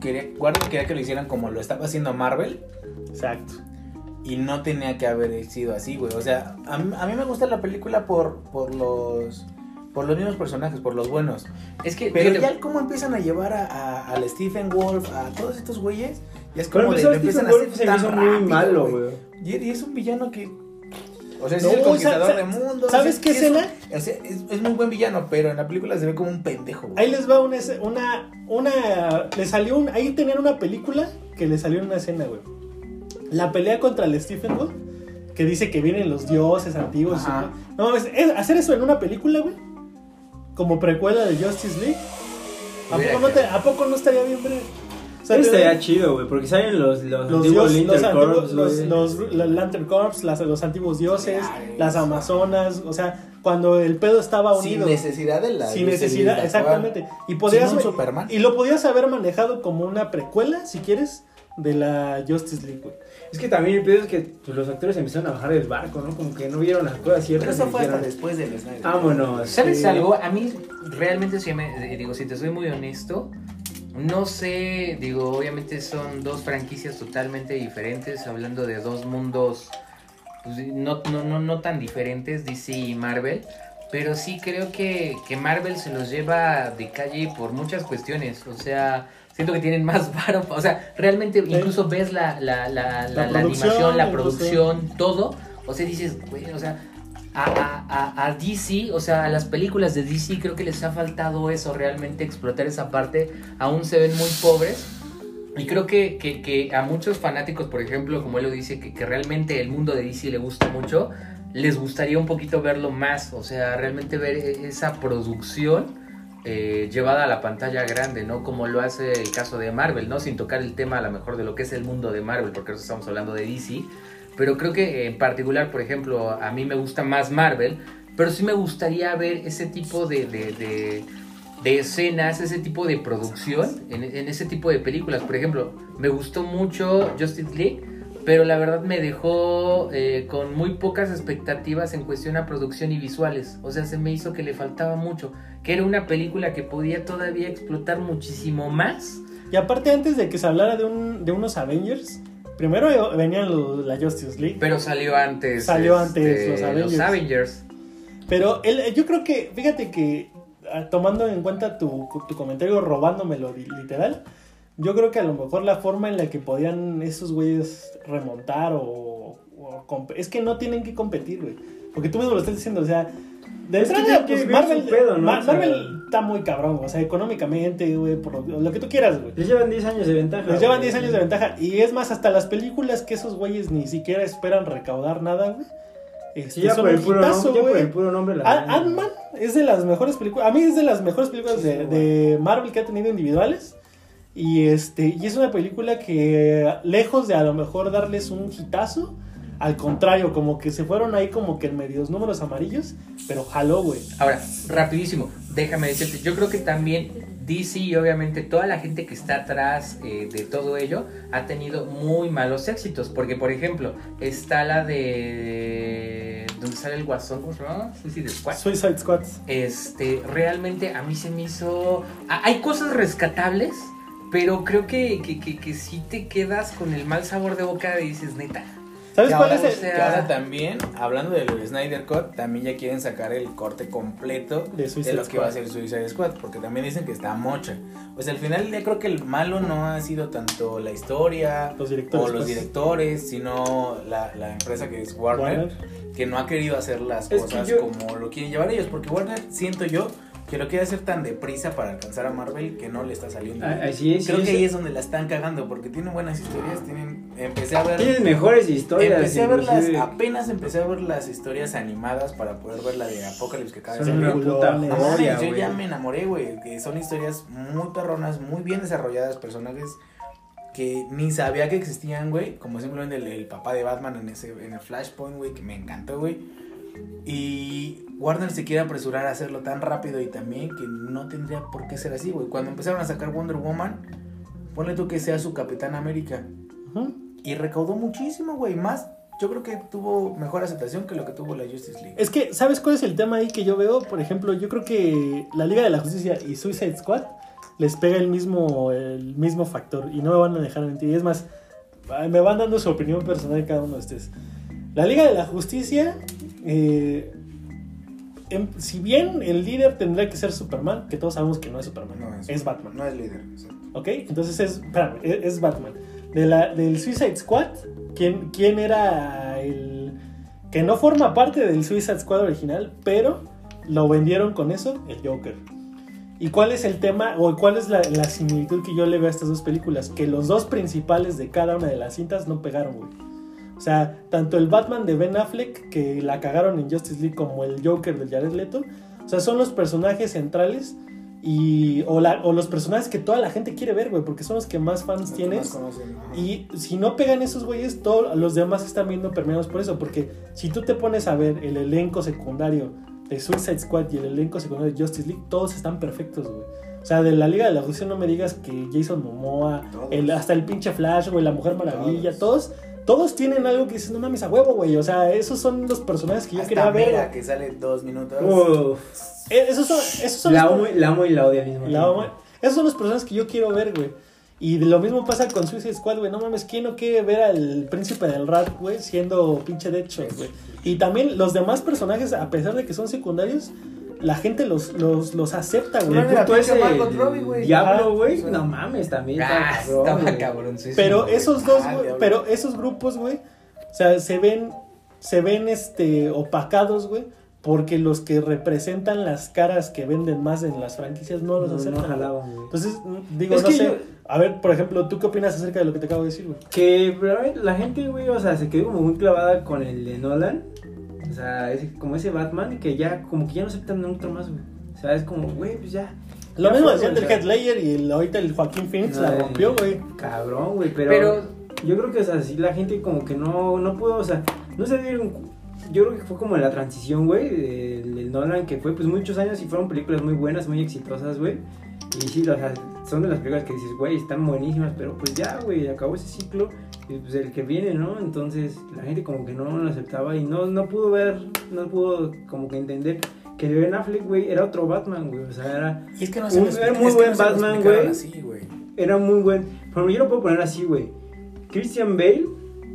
Quería, Warner quería que lo hicieran como lo estaba haciendo Marvel Exacto. y no tenía que haber sido así, güey. O sea, a mí, a mí me gusta la película por, por los... Por los mismos personajes, por los buenos. Es que, Pero fíjate, ya cómo empiezan a llevar a, a- al Stephen Wolf, a todos estos güeyes, ya es Pero como de, empezó lo Stephen a hacer Wolf se hizo muy rápido, malo, güey. Y, y es un villano que... O sea, No, es el conquistador sa- sa- de mundo. ¿sabes qué es escena? o sea, es, es muy buen villano, pero en la película se ve como un pendejo, güey. Ahí les va una, una, una, le salió un, ahí tenían una película que le salió en una escena, güey. La pelea contra el Stephen Wolf, que dice que vienen los dioses antiguos. Ajá. No, es, es- hacer eso en una película, güey, como precuela de Justice League. ¿A poco, no te-. ¿A poco no estaría bien, güey? O sea, Pero te- estaría chido, güey, porque salen los, los, los, antiguos dios- Corps, los, los- los Lantern Corps, las- los antiguos dioses, las amazonas, o sea, cuando el pedo estaba Sin unido. necesidad de la... Sin necesidad, exactamente. Y podrías Sin un Superman. y lo podías haber manejado como una precuela, si quieres, de la Justice League, güey. Es que también el pedo es que pues, los actores empezaron a bajar del barco, ¿no? Como que no vieron las cosas Pero ciertas. eso y fue hasta después del Snyder. Vámonos. ¿Sabes Sí. algo? A mí realmente sí me eh, digo, si te soy muy honesto, no sé, digo, obviamente son dos franquicias totalmente diferentes, hablando de dos mundos pues, no, no, no, no tan diferentes, DC y Marvel. Pero sí creo que, que Marvel se los lleva de calle por muchas cuestiones. O sea, siento que tienen más varo. O sea, realmente incluso ves la, la, la, la, La la producción, animación, la incluso. producción, todo. O sea, dices, güey, o sea, a, a, a, a DC, o sea, a las películas de DC creo que les ha faltado eso, realmente explotar esa parte. Aún se ven muy pobres. Y creo que, que, que a muchos fanáticos, por ejemplo, como él lo dice, que, que realmente el mundo de DC le gusta mucho, les gustaría un poquito verlo más, o sea, realmente ver e- esa producción eh, llevada a la pantalla grande, ¿no? Como lo hace el caso de Marvel, ¿no? Sin tocar el tema a lo mejor de lo que es el mundo de Marvel, porque ahora estamos hablando de DC, pero creo que en particular, por ejemplo, a mí me gusta más Marvel, pero sí me gustaría ver ese tipo de, de, de, de escenas, ese tipo de producción en, en ese tipo de películas. Por ejemplo, me gustó mucho Justice League, pero la verdad me dejó eh, con muy pocas expectativas en cuestión a producción y visuales. O sea, se me hizo que le faltaba mucho, que era una película que podía todavía explotar muchísimo más. Y aparte, antes de que se hablara de, un, de unos Avengers, primero venían los- la Justice League. Pero salió antes. Salió antes los Los Avengers. Avengers. Pero el- yo creo que, fíjate que ah, tomando en cuenta tu, tu comentario, robándomelo li- literal, yo creo que a lo mejor la forma en la que podían esos güeyes remontar o, o es que no tienen que competir, güey. Porque tú mismo lo estás diciendo, o sea, de Es que pues Marvel, pedo, ¿no? Ma- O sea- Marvel está muy cabrón, o sea, económicamente, güey, por lo, lo que tú quieras, güey. Les llevan 10 años de ventaja. Les llevan güey. 10 años de ventaja. Y es más, hasta las películas que esos güeyes ni siquiera esperan recaudar nada, güey. Este, Sí, ya son por, el puro hitazo, nombre, ya por el puro nombre. Ant-Man es de las mejores películas. A mí es de las mejores películas Sí, de, sí, de Marvel que ha tenido individuales. Y este y es una película que, lejos de a lo mejor darles un hitazo, al contrario, como que se fueron ahí como que en medios números amarillos, pero jaló, güey. Ahora, rapidísimo, déjame decirte, yo creo que también DC y obviamente toda la gente que está atrás eh, de todo ello ha tenido muy malos éxitos, porque por ejemplo, está la de... donde sale el guasón, ¿cómo se llama? Suicide Squad. Suicide Squad. Este, realmente a mí se me hizo... Hay cosas rescatables, pero creo que, que, que, que sí te quedas con el mal sabor de boca y dices, neta. ¿Sabes cuál es el o sea, que ahora también, hablando del Snyder Cut, también ya quieren sacar el corte completo De de, lo que va a ser Suicide Squad, porque también dicen que está mocha. Pues al final ya creo que el malo no ha sido tanto la historia Los o los pues. directores, sino la, la empresa que es Warner, Warner? que no ha querido hacer las Es cosas yo- como lo quieren llevar ellos, porque Warner siento yo que lo quiere hacer tan deprisa para alcanzar a Marvel que no le está saliendo. Así es. Creo sí, que ahí es donde la están cagando, porque tienen buenas historias, tienen... Empecé a ver... Tienes mejores historias. Empecé a ver las, inclusive. apenas empecé a ver las historias animadas para poder ver la de Apocalypse que acaba de salir. yo ya me enamoré, güey, que son historias muy perronas, muy bien desarrolladas, personajes que ni sabía que existían, güey, como simplemente el, el papá de Batman en ese en el Flashpoint, güey, que me encantó, güey. Y Warner se quiere apresurar a hacerlo tan rápido y también que no tendría por qué ser así, güey. Cuando empezaron a sacar Wonder Woman, ponle tú que sea su Capitán América. Y recaudó muchísimo, güey. Más, yo creo que tuvo mejor aceptación que lo que tuvo la Justice League. Es que, ¿sabes cuál es el tema ahí que yo veo? Por ejemplo, yo creo que la Liga de la Justicia y Suicide Squad les pega el mismo, el mismo factor y no me van a dejar mentir. Y es más, me van dando su opinión personal cada uno de ustedes. La Liga de la Justicia, eh, em- si bien el líder tendría que ser Superman, que todos sabemos que no es Superman, No es, Batman. No es líder. exacto. ¿Ok? Entonces es, espérame, es, es Batman. De la, del Suicide Squad, ¿quién, ¿quién era el... que no forma parte del Suicide Squad original, pero lo vendieron con eso? El Joker. ¿Y cuál es el tema o cuál es la, la similitud que yo le veo a estas dos películas? Que los dos principales de cada una de las cintas no pegaron, güey. O sea, tanto el Batman de Ben Affleck, que la cagaron en Justice League, como el Joker de Jared Leto. O sea, son los personajes centrales y, o, la- o los personajes que toda la gente quiere ver, güey, porque son los que más fans Los tienes. más conocen, ajá. Y si no pegan esos güeyes, todos los demás están viendo permeados por eso. Porque si tú te pones a ver el elenco secundario de Suicide Squad y el elenco secundario de Justice League, todos están perfectos, güey. O sea, de la Liga de la Justicia no me digas que Jason Momoa, el, hasta el pinche Flash, güey, la Mujer Maravilla, todos. Todos tienen algo que dices, no mames, a huevo, güey. O sea, esos son los personajes que yo Hasta quería ver. Mera, que sale dos minutos. Uf, Eh, Esos son, esos son la, los- amo, la amo y la odio al mismo la amo- Esos son los personajes que yo quiero ver, güey. Y lo mismo pasa con Suicide Squad, güey. No mames, ¿quién no quiere ver al príncipe del rap, güey, siendo pinche Deadshot, güey? Y también los demás personajes, a pesar de que son secundarios, la gente los, los, los acepta, güey. El pinche ese. Ajá. Diablo, güey. No mames, también. Ah, cabrón, estaba cabroncísimo. Pero esos dos, Ah, güey, pero esos grupos, güey, o sea, se ven, se ven, este, opacados, güey, porque los que representan las caras que venden más en las franquicias no los No, no aceptan. güey. jalaban, güey. Entonces, digo, Es no sé. yo- A ver, por ejemplo, ¿tú qué opinas acerca de lo que te acabo de decir, güey? Que la gente, güey, o sea, se quedó como muy clavada con el de Nolan. O sea, ese- como ese Batman que ya, como que ya no aceptan otro más, güey. O sea, es como, güey, pues ya. Lo Ya mismo decían del Ledger y el- ahorita el Joaquín Phoenix la ay, rompió, güey. Cabrón, güey, pero, Pero- yo creo que, o sea, sí, la gente como que no, no pudo, o sea, no se dieron, yo creo que fue como la transición, güey, del, del Nolan, que fue pues muchos años y fueron películas muy buenas, muy exitosas, güey. Y sí, o sea, son de las películas que dices, güey, están buenísimas, pero pues ya, güey, acabó ese ciclo, pues el que viene, ¿no? Entonces la gente como que no lo aceptaba y no, no pudo ver, no pudo como que entender que Ben Affleck, güey, era otro Batman, güey, o sea, era, Y es que no Un- era muy buen no Batman, güey. era muy buen, pero yo lo puedo poner así, güey. Christian Bale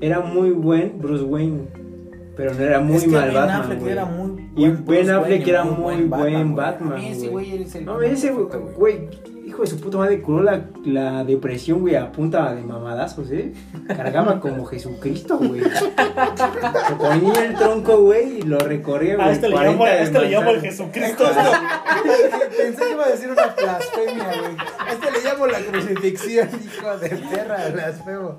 era muy buen Bruce Wayne, pero no era muy Es que mal Ben Batman, Affleck güey. era muy Y Ben Affleck Wayne, era muy buen Batman, A mí ese güey. güey es el No, ese, güey, hijo de su puta madre, curó la, la depresión, güey, a punta de mamadazos, ¿eh? Cargaba como Jesucristo, güey. Se ponía el tronco, güey, y lo recorría, güey. A este le 40 llamo, este le llamo el. Jesucristo. Pensé que iba a decir una blasfemia, güey. A este le llamo la crucifixión, hijo de perra, blasfemo.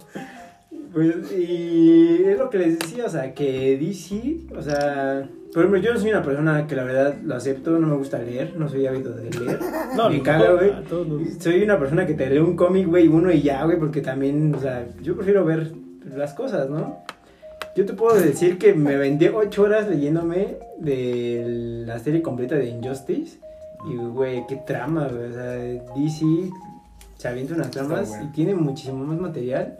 Pues, y es lo que les decía, o sea, que DC, o sea, por ejemplo, yo no soy una persona que la verdad lo acepto, no me gusta leer, no soy hábito de leer. No, me caga, no, güey. Soy una persona que te lee un cómic, güey, uno y ya, güey, porque también, o sea, yo prefiero ver las cosas, ¿no? Yo te puedo decir que me vendí ocho horas leyéndome de la serie completa de Injustice. Y, güey, qué trama, güey. O sea, DC se avienta unas tramas bueno. y tiene muchísimo más material.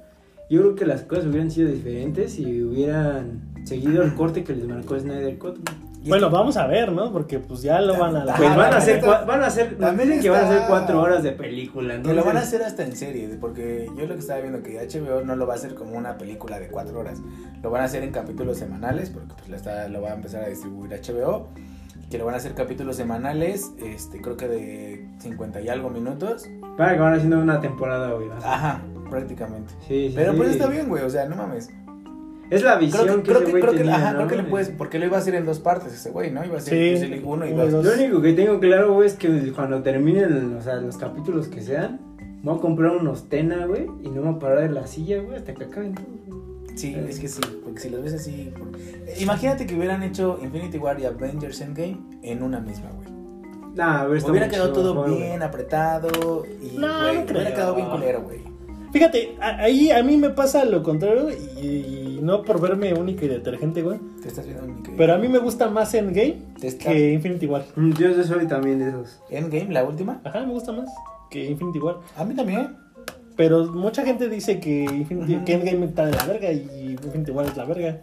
Yo creo que las cosas hubieran sido diferentes si hubieran seguido el corte que les marcó Snyder Cut. Bueno, vamos a ver, ¿no? Porque pues ya lo van a la. Pues van a hacer, cua- van a hacer, también dicen que van a hacer cuatro horas de película. Que lo van a hacer hasta en serie, porque yo lo que estaba viendo que HBO no lo va a hacer como una película de cuatro horas, lo van a hacer en capítulos semanales, porque pues lo, está, lo va a empezar a distribuir HBO, que lo van a hacer capítulos semanales, este, creo que de 50 y algo minutos, Para que van haciendo una temporada, a- ajá, prácticamente. Sí, sí, Pero sí. pues está bien, güey, o sea, no mames. Es la visión Creo que, que, creo ese güey creo que, tenía, ajá, ¿no? creo que le puedes, porque lo iba a hacer en dos partes ese güey, ¿no? Iba a ser Sí, League y uno y dos. dos. Lo único que tengo claro, güey, es que cuando terminen o sea, los capítulos que sean, voy a comprar unos Tena, güey, y no me voy a parar de la silla, güey, hasta que acaben todos, güey. Sí, es que sí, porque si los ves así... Eh, Imagínate que hubieran hecho Infinity War y Avengers Endgame en una misma, güey. Nah, a ver, está Hubiera quedado todo bien apretado y No, güey, no hubiera quedado bien culero, güey. Fíjate, a- ahí a mí me pasa lo contrario y, y no por verme única y detergente, güey. Te estás viendo querido. Pero a mí me gusta más Endgame Te está- que Infinity War. Mm, Yo yo soy también de esos. Endgame, la última. Ajá, me gusta más que Infinity War. A mí también. Pero mucha gente dice que, Infinity, Ujú. que Endgame está de la verga y Infinity War es la verga.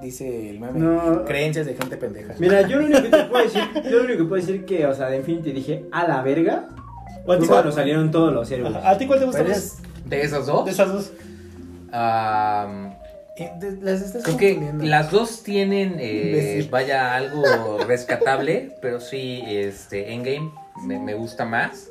Dice el meme. No. Creencias de gente pendeja. Mira, yo lo único que te puedo decir, yo lo único que puedo decir que, o sea, de Infinity dije, a la verga, ¿O a ti cuál- cuando salieron todos los héroes. Ajá, ¿A ti cuál te gusta Pero más? es- ¿De esas dos? De esas dos. Eh, de- las estás creo que las dos tienen, eh, vaya, algo rescatable, pero sí, este, Endgame me, me gusta más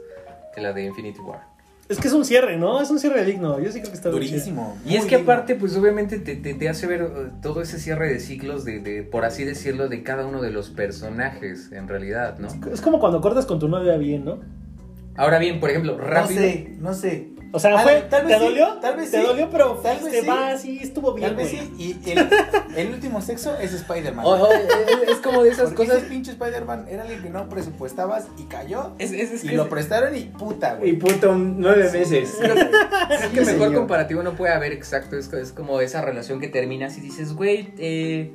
que la de Infinity War. Es que es un cierre, ¿no? Es un cierre digno. Yo sí creo que está. Durísimo. Y es que digno. aparte, pues obviamente te, te- te hace ver eh, todo ese cierre de ciclos de, de, por así decirlo, de cada uno de los personajes, en realidad, ¿no? Es como cuando cortas con tu novia bien, ¿no? Ahora bien, por ejemplo, No rápido. sé, no sé. O sea, fue, tal vez ¿te sí, dolió? tal vez Te sí, dolió, pero tal vez sí. va, sí, estuvo bien, Tal vez güey. sí. Y el, el último sexo es Spider-Man. Es, es como de esas cosas. ese pinche Spider-Man era alguien que no presupuestabas y cayó. Es, es, es y lo prestaron y puta, Y güey. puto, nueve meses. creo que- creo que Sí, mejor señor. comparativo no puede haber exacto. Es, es como esa relación que terminas y dices, güey, eh,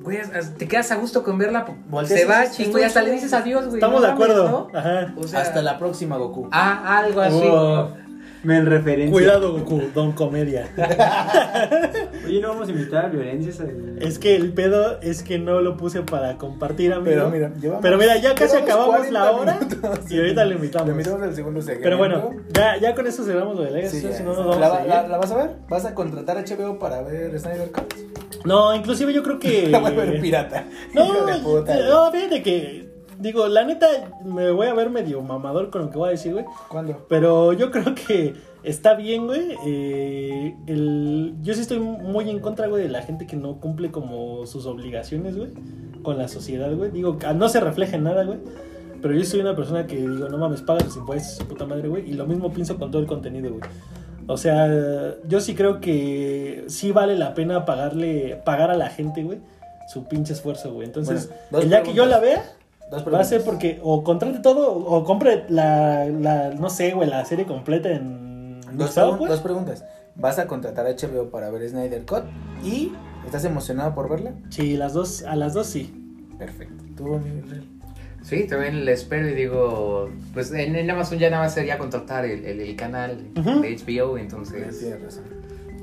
güey, te quedas a gusto con verla. Se va, y dices, chingo, y hasta le dices adiós, güey. Estamos no de mames, acuerdo. ¿no? Ajá. O sea, Hasta la próxima, Goku. Ah, algo así. Oh, me en referencia. Cuidado, Goku, don comedia. Oye, no vamos a invitar a violencias. al- Es que el pedo es que no lo puse para compartir, amigo. Pero mira, llevamos, Pero mira, ya casi acabamos 40 la hora minutos. y ahorita lo invitamos. Lo invitamos al segundo segmento. Pero bueno, ya, ya con eso cerramos lo de Legacy, Sí, ya. si no nos vamos ¿La, a la- la vas a ver? ¿Vas a contratar a HBO para ver Snyder Cut? No, inclusive yo creo que... La voy a ver pirata. No, no, fíjate que... Digo, la neta, me voy a ver medio mamador con lo que voy a decir, güey. ¿Cuándo? Pero yo creo que está bien, güey. Eh, el, yo sí estoy muy en contra, güey, de la gente que no cumple como sus obligaciones, güey, con la sociedad, güey. Digo, que no se refleja en nada, güey. Pero yo soy una persona que digo, no mames, paga sus impuestos, su puta madre, güey. Y lo mismo pienso con todo el contenido, güey. O sea, yo sí creo que sí vale la pena pagarle, pagar a la gente, güey, su pinche esfuerzo, güey. Entonces, Bueno, el día que yo la vea, Va a ser porque o contrate todo o compre la, la no sé, güey, la serie completa en Dos, pregun- pues. dos preguntas. ¿Vas a contratar a HBO para ver Snyder Cut? Y ¿Estás emocionado por verla? Sí, las dos, a las dos sí. Perfecto. Sí, también le espero y digo, pues en, en Amazon ya nada más sería contratar el, el, el canal de HBO, Sí, entonces tienes razón.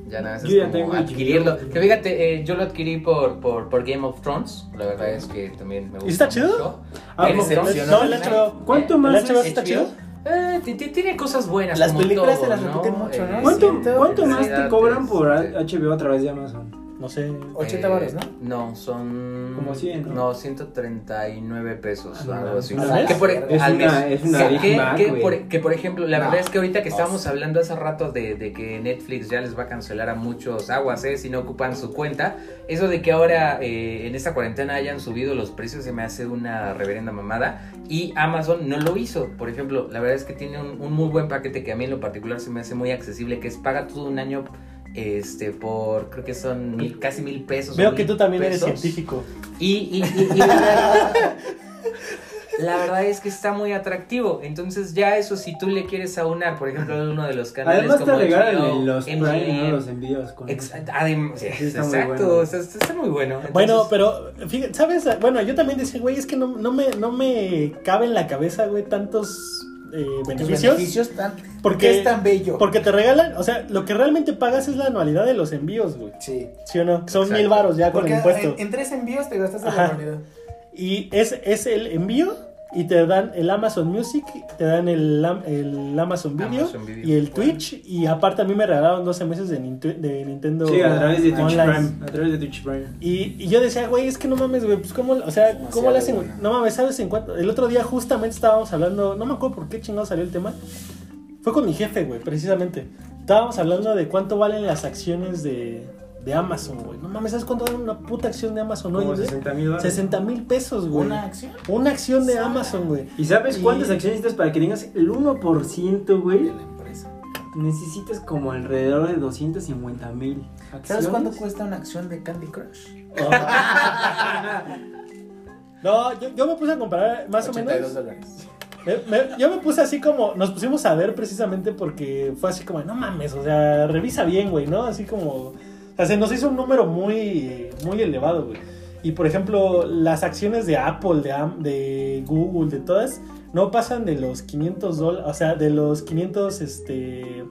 Ya nada más Yo es ya como tengo adquirirlo. Que fíjate, eh, yo lo adquirí por, por, por Game of Thrones, la verdad es que también me gusta ¿Y está chido? Ah, No, el HBO. ¿Cuánto ¿El más HBO está chido? Eh, ti- ti- tiene cosas buenas. Las como películas todo, se las ¿no? repiten mucho, ¿no? Eh, ¿Cuánto, cuánto más te cobran por este, HBO a través de Amazon? No sé. 80 Eh, ¿no? No, son. Como 100, ¿no? No, 139 pesos. Ah, algo así. no, ¿al mes? Que por, Es al una- mes. es una Que- Big que, Mac, que güey. por, que, por ejemplo, la No. verdad es que ahorita que No. estábamos hablando hace rato de, de que Netflix ya les va a cancelar a muchos aguas, ¿eh? Si no ocupan su cuenta. Eso de que ahora eh, en esta cuarentena hayan subido los precios se me hace una reverenda mamada. Y Amazon no lo hizo. Por ejemplo, la verdad es que tiene un, un muy buen paquete que a mí en lo particular se me hace muy accesible, que es paga todo un año este por creo que son mil, casi mil pesos. o Veo que mil tú también eres pesos. científico. Y, y, y- y la, verdad, la verdad es que está muy atractivo. Entonces, ya eso, si tú le quieres aunar, por ejemplo, a uno de los canales Además te como regalan HBO, los ¿no? Los envíos con ex- eso. adem- sí, está muy exacto, bueno. está, está- está muy bueno. Bueno, Entonces, pero, fíjate, ¿sabes? Bueno, yo también decía, güey, es que no, no, me, no me cabe en la cabeza, güey, tantos eh, beneficios. beneficios tan... Porque- ¿Por qué es tan bello? Porque te regalan, o sea, lo que realmente pagas es la anualidad de los envíos, güey. Sí. ¿Sí o no? Son Exacto. mil varos ya con Porque el impuesto. en, en tres envíos te gastaste Ajá. la moneda. Y es, es el envío y te dan el Amazon Music, te dan el, el Amazon Video Amazon Video. y el Twitch. Y aparte a mí me regalaron 12 meses de, Ninte- de Nintendo Sí, a través de Twitch. Prime. A través de Twitch Prime. Y, y yo decía, güey, es que no mames, güey, pues cómo, o sea, Demasiado ¿cómo le hacen? No mames, ¿sabes en cuánto? El otro día justamente estábamos hablando, no me acuerdo por qué chingado salió el tema. Fue con mi jefe, güey, precisamente. Estábamos hablando de cuánto valen las acciones de, de Amazon, güey. No mames, ¿sabes cuánto vale una puta acción de Amazon hoy, Como güey? 60 mil dólares. 60 mil pesos, güey. ¿Una acción? Una acción de Amazon, güey. ¿Y sabes Y- cuántas acciones necesitas para que tengas el 1%, De güey? la empresa. Necesitas como alrededor de 250 mil acciones. ¿Sabes cuánto cuesta una acción de Candy Crush? No, yo, yo me puse a comparar más o 82 menos. dólares. Me- me- yo me puse así como, nos pusimos a ver precisamente porque fue así como, no mames, o sea, revisa bien, güey, ¿no? Así como, sea, se nos hizo un número muy, muy elevado, güey. Y por ejemplo, las acciones de Apple, de, Am- de Google, de todas, no pasan de los 500 dólares, o sea, de los 500, este,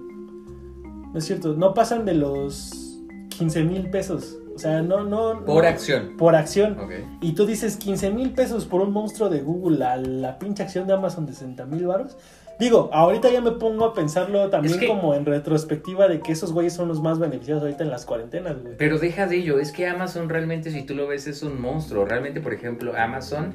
no es cierto, no pasan de los 15 mil pesos. O sea, no, no. por no- acción. Por acción. Y tú dices 15 mil pesos por un monstruo de Google a la pinche acción de Amazon de 60 mil baros. Digo, ahorita ya me pongo a pensarlo también Es que- como en retrospectiva de que esos güeyes son los más beneficiados ahorita en las cuarentenas, güey. Pero deja de ello, es que Amazon realmente, si tú lo ves, es un monstruo. Realmente, por ejemplo, Amazon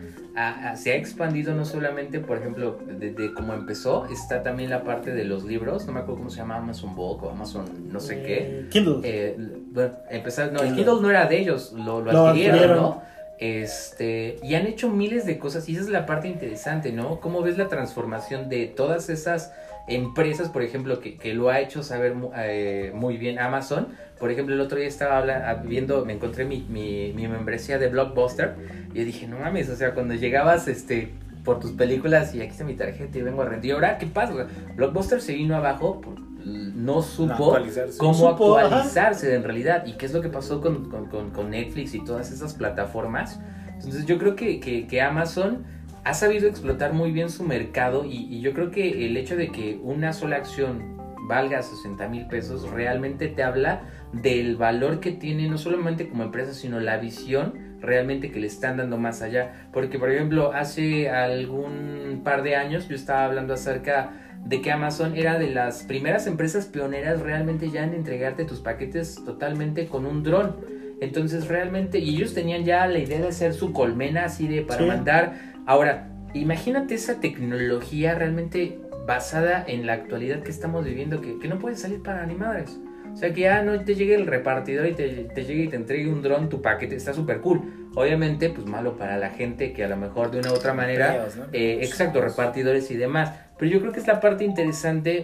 se ha expandido no solamente, por ejemplo, desde cómo empezó, está también la parte de los libros. No me acuerdo cómo se llama Amazon Book o Amazon no sé qué. Eh, Kindle. Eh, bueno, empezar, no, el Kindle. Kindle no era de ellos, lo, lo Lo adquirieron, adquirieron. ¿no? Este, y han hecho miles de cosas y esa es la parte interesante, ¿no? ¿Cómo ves la transformación de todas esas empresas, por ejemplo, que, que lo ha hecho saber eh, muy bien Amazon? Por ejemplo, el otro día estaba habla- viendo, me encontré mi, mi, mi membresía de Blockbuster y yo dije, no mames, o sea, cuando llegabas, este por tus películas y aquí está mi tarjeta y vengo a rendir. ¿Y ahora qué pasa? Blockbuster se vino abajo, no supo actualizarse. cómo Supo, ajá. actualizarse en realidad y qué es lo que pasó con, con- con- con Netflix y todas esas plataformas. Entonces yo creo que, que- que Amazon ha sabido explotar muy bien su mercado y, y yo creo que el hecho de que una sola acción valga 60 mil pesos realmente te habla del valor que tiene no solamente como empresa sino la visión realmente que le están dando más allá porque por ejemplo hace algún par de años yo estaba hablando acerca de que Amazon era de las primeras empresas pioneras realmente ya en entregarte tus paquetes totalmente con un dron. Entonces realmente, y ellos tenían ya la idea de hacer su colmena así de para Sí. mandar. Ahora, imagínate esa tecnología realmente basada en la actualidad que estamos viviendo, que, que no puede salir para ni madres. O sea, que ya no te llegue el repartidor y te, te llegue y te entregue un dron tu paquete, está súper cool. Obviamente, pues malo para la gente que a lo mejor de una u otra manera eh, exacto, repartidores y demás. Pero yo creo que es la parte interesante.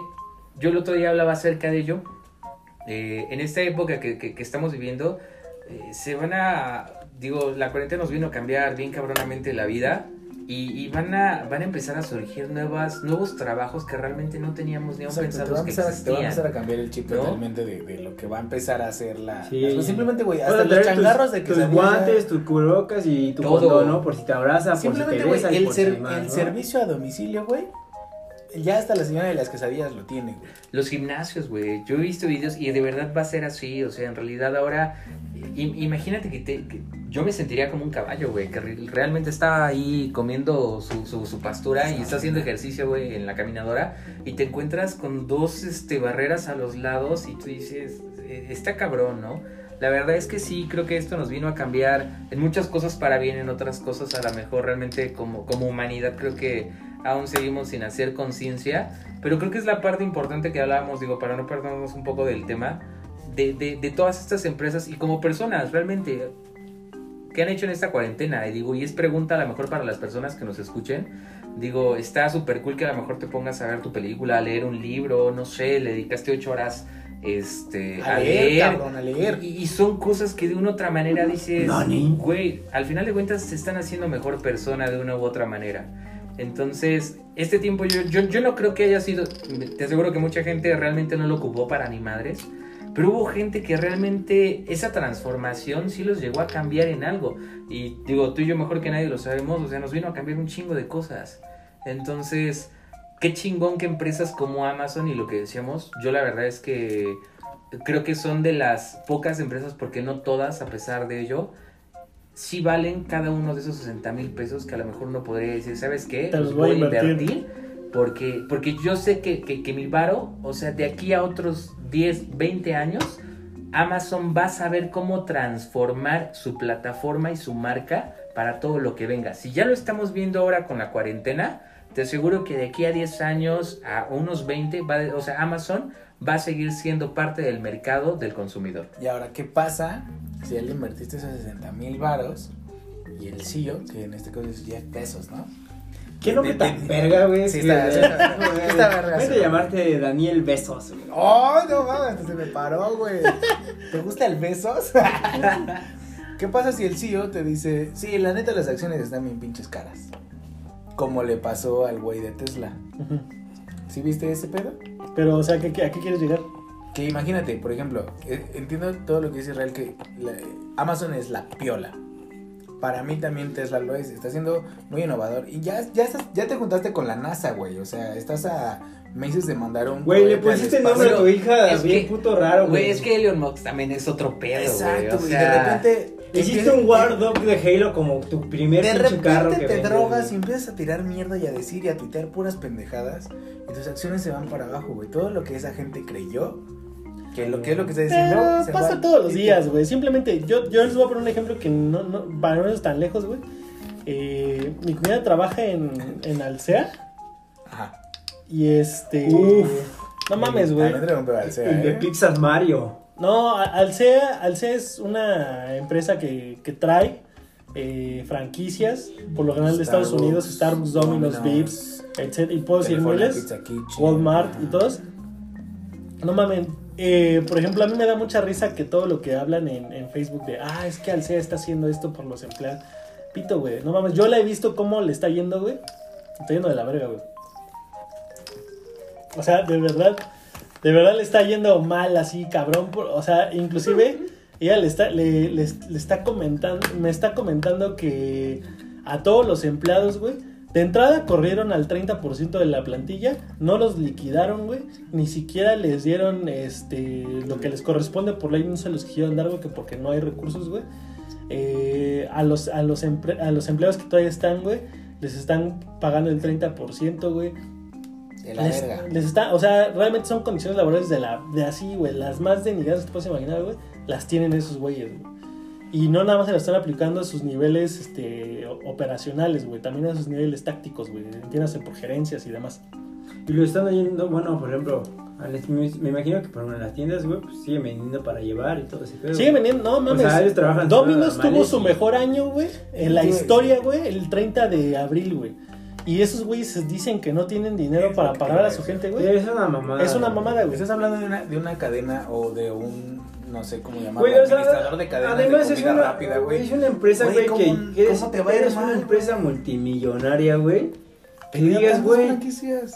Yo el otro día hablaba acerca de ello. Eh, en esta época que, que- que estamos viviendo, eh, se van a. Digo, la cuarentena nos vino a cambiar bien cabronamente la vida. Y, y van, a, van a empezar a surgir nuevas, nuevos trabajos que realmente no teníamos ni aún pensados que a- te va a empezar a existían. cambiar el chip ¿No? totalmente de, de lo que va a empezar a hacer la... Sí. las- simplemente, güey, hasta los traer tus- changarros de tus quesadilla. guantes, tus cubrebocas y tu Todo. condón, ¿no? Por si te abraza, por si Simplemente, te güey, besa y el, por ser- si más, el ¿no? servicio a domicilio, güey, ya hasta la señora de las quesadillas lo tiene, güey. Los gimnasios, güey. Yo he visto videos y de verdad va a ser así. O sea, en realidad ahora, imagínate que, te, yo me sentiría como un caballo, güey, que re- realmente está ahí comiendo su, su, pastura y está haciendo ejercicio, güey, en la caminadora y te encuentras con dos este, barreras a los lados y tú dices, "Eh, está cabrón, ¿no? La verdad es que sí, creo que esto nos vino a cambiar en muchas cosas para bien, en otras cosas a lo mejor realmente como, como humanidad creo que aún seguimos sin hacer conciencia, pero creo que es la parte importante que hablábamos, digo, para no perdernos un poco del tema, de, de, de todas estas empresas y como personas, realmente, ¿qué han hecho en esta cuarentena? Y digo, y es pregunta a lo mejor para las personas que nos escuchen, digo, está súper cool que a lo mejor te pongas a ver tu película, a leer un libro, no sé, le dedicaste ocho horas este, A a, leer, leer, cabrón, a leer. Y, y son cosas que de una u otra manera dices, güey, al final de cuentas te están haciendo mejor persona de una u otra manera. Entonces, este tiempo yo, yo, yo no creo que haya sido, te aseguro que mucha gente realmente no lo ocupó para ni madres, pero hubo gente que realmente esa transformación sí los llegó a cambiar en algo. Y digo, tú y yo mejor que nadie lo sabemos, o sea, nos vino a cambiar un chingo de cosas. Entonces, qué chingón que empresas como Amazon y lo que decíamos, yo la verdad es que creo que son de las pocas empresas, porque no todas, a pesar de ello, sí valen cada uno de esos 60 mil pesos que a lo mejor uno podría decir, ¿sabes qué? Te los voy a invertir. porque, porque yo sé que, que, que mi varo, o sea, de aquí a otros 10, 20 años, Amazon va a saber cómo transformar su plataforma y su marca para todo lo que venga. Si ya lo estamos viendo ahora con la cuarentena, te aseguro que de aquí a 10 años, a unos 20, va de- o sea, Amazon va a seguir siendo parte del mercado del consumidor. Y ahora, ¿qué pasa si ya le invertiste esos 60 mil varos y el CEO, que en este caso es Jeff Pesos, ¿no? ¿Qué nombre tan verga, güey? Sí, está- verga, sí. a llamarte Daniel Besos, güey. ¡Oh, no mames! Se me paró, güey. ¿Te gusta el besos? ¿Qué pasa si el CEO te dice, sí, la neta las acciones están bien pinches caras? Como le pasó al güey de Tesla. ¿Sí viste ese pedo? Pero, o sea, ¿qué, qué- ¿a qué quieres llegar? Que imagínate, por ejemplo, eh, entiendo todo lo que dice Israel, que la- Amazon es la piola. Para mí también Tesla lo es, está siendo muy innovador. Y ya, ya, estás- ya te juntaste con la NASA, güey. O sea, estás a meses de mandar un... Güey, le pusiste nombre a tu hija Es bien que- puto raro, güey. Güey, es que Elon Musk también es otro pedo, Exacto, güey. O güey. sea, de repente... Hiciste un War Dog de Halo como tu primer De pinche carro repente que te vendes, drogas y güey. empiezas a tirar mierda y a decir y a tuitear puras pendejadas y tus acciones se van para abajo, güey. Todo lo que esa gente creyó, que lo que es lo que está diciendo, Pero se pasa va- todos los días, güey. Simplemente, yo, yo les voy a poner un ejemplo que no, no, para no ir tan lejos, güey. Eh, mi cuñada trabaja en, en Alsea Ajá. y este... Uf. no mames, güey. Alsea, El de ¿eh? Pixar Mario. No, Alsea, Alsea es una empresa que, que trae eh, franquicias, por lo general de Estados Starbucks, Unidos, Starbucks, Domino's, Vips, etc. Y puedo decir miles. Walmart y todos. No mames. Eh, por ejemplo, a mí me da mucha risa que todo lo que hablan en, en Facebook de, ah, es que Alsea está haciendo esto por los empleados. Pito, güey. No mames, yo la he visto cómo le está yendo, güey. Está yendo de la verga, güey. O sea, de verdad, de verdad le está yendo mal así, cabrón. por- o sea, inclusive ella le está, le, le- le está comentando, me está comentando que a todos los empleados, güey, de entrada corrieron al 30% de la plantilla, no los liquidaron, güey, ni siquiera les dieron este lo que les corresponde por ley, no se los quisieron dar, güey, que porque no hay recursos, güey. Eh, a, los, a, los a los empleados que todavía están, güey, les están pagando el 30%, güey. De la Les, verga. les está, o sea, realmente son condiciones laborales de la de así, güey, las más denigradas que te puedes imaginar, güey, las tienen esos güeyes, güey. Y no nada más se lo están aplicando a sus niveles este, o- operacionales, güey, también a sus niveles tácticos, güey, entiéndase por gerencias y demás. Y lo están yendo, bueno, por ejemplo, me, imagino que por ejemplo, en las tiendas, güey, pues siguen vendiendo para llevar y todo ese pedo. Sigue vendiendo, no mames. sea, ellos trabajan Domino's tuvo su y- mejor año, güey, en la historia, güey, el 30 de abril, güey. Y esos güeyes dicen que no tienen dinero para pagar a su gente, güey. Es una mamada. Es una mamada, güey. Estás hablando de una, de una cadena o de un no sé cómo llamarlo, Güey, o sea, administrador de cadenas además de es una, rápida, güey. es una empresa, Güey, güey, ¿cómo- que, cómo es, te va a ir eres una empresa multimillonaria, güey. Que digas, güey,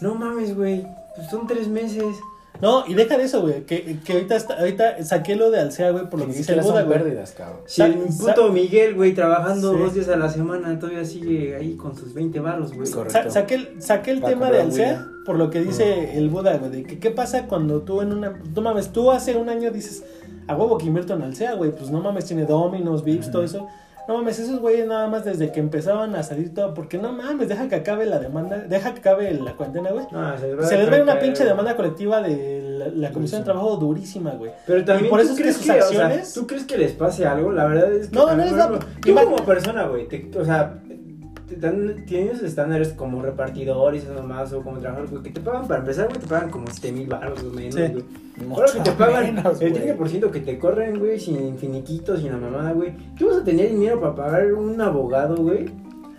no mames, güey, pues son tres meses. No, y deja de eso, güey. Que, que ahorita, está- ahorita saqué lo de Alsea, güey, por lo que dice el Buda, son güey. pérdidas, cabrón. Si el puto Miguel, güey, trabajando Sí. dos días a la semana, todavía sigue ahí con sus 20 baros, güey. Correcto. Sa- saqué el, saqué el tema de William. por lo que dice el Buda, güey. De que qué pasa cuando tú en una. Tú mames, tú hace un año dices, a huevo que invierto en Alsea, güey. Pues no mames, tiene Dominos, Vips, todo eso. No mames, esos güeyes nada más desde que empezaban a salir todo. Porque no mames, deja que acabe la demanda, deja que acabe la cuarentena, güey. No, se Se les ve una pinche demanda colectiva de la, la Comisión de Trabajo durísima, güey. Pero también Y por ¿tú eso es que sus o sea, acciones- ¿Tú crees que les pase algo? La verdad es que No, no les da- Tú como persona, güey, o sea, tienes estándares como repartidores o nomás o como trabajador, güey, que te pagan para empezar, güey, te pagan como 7 mil baros o menos, Sí. güey. Ahora que te pagan menos, el güey. 30% que te corren, güey, sin finiquitos, sin la mamada, güey. ¿Qué vas a tener dinero para pagar un abogado, güey?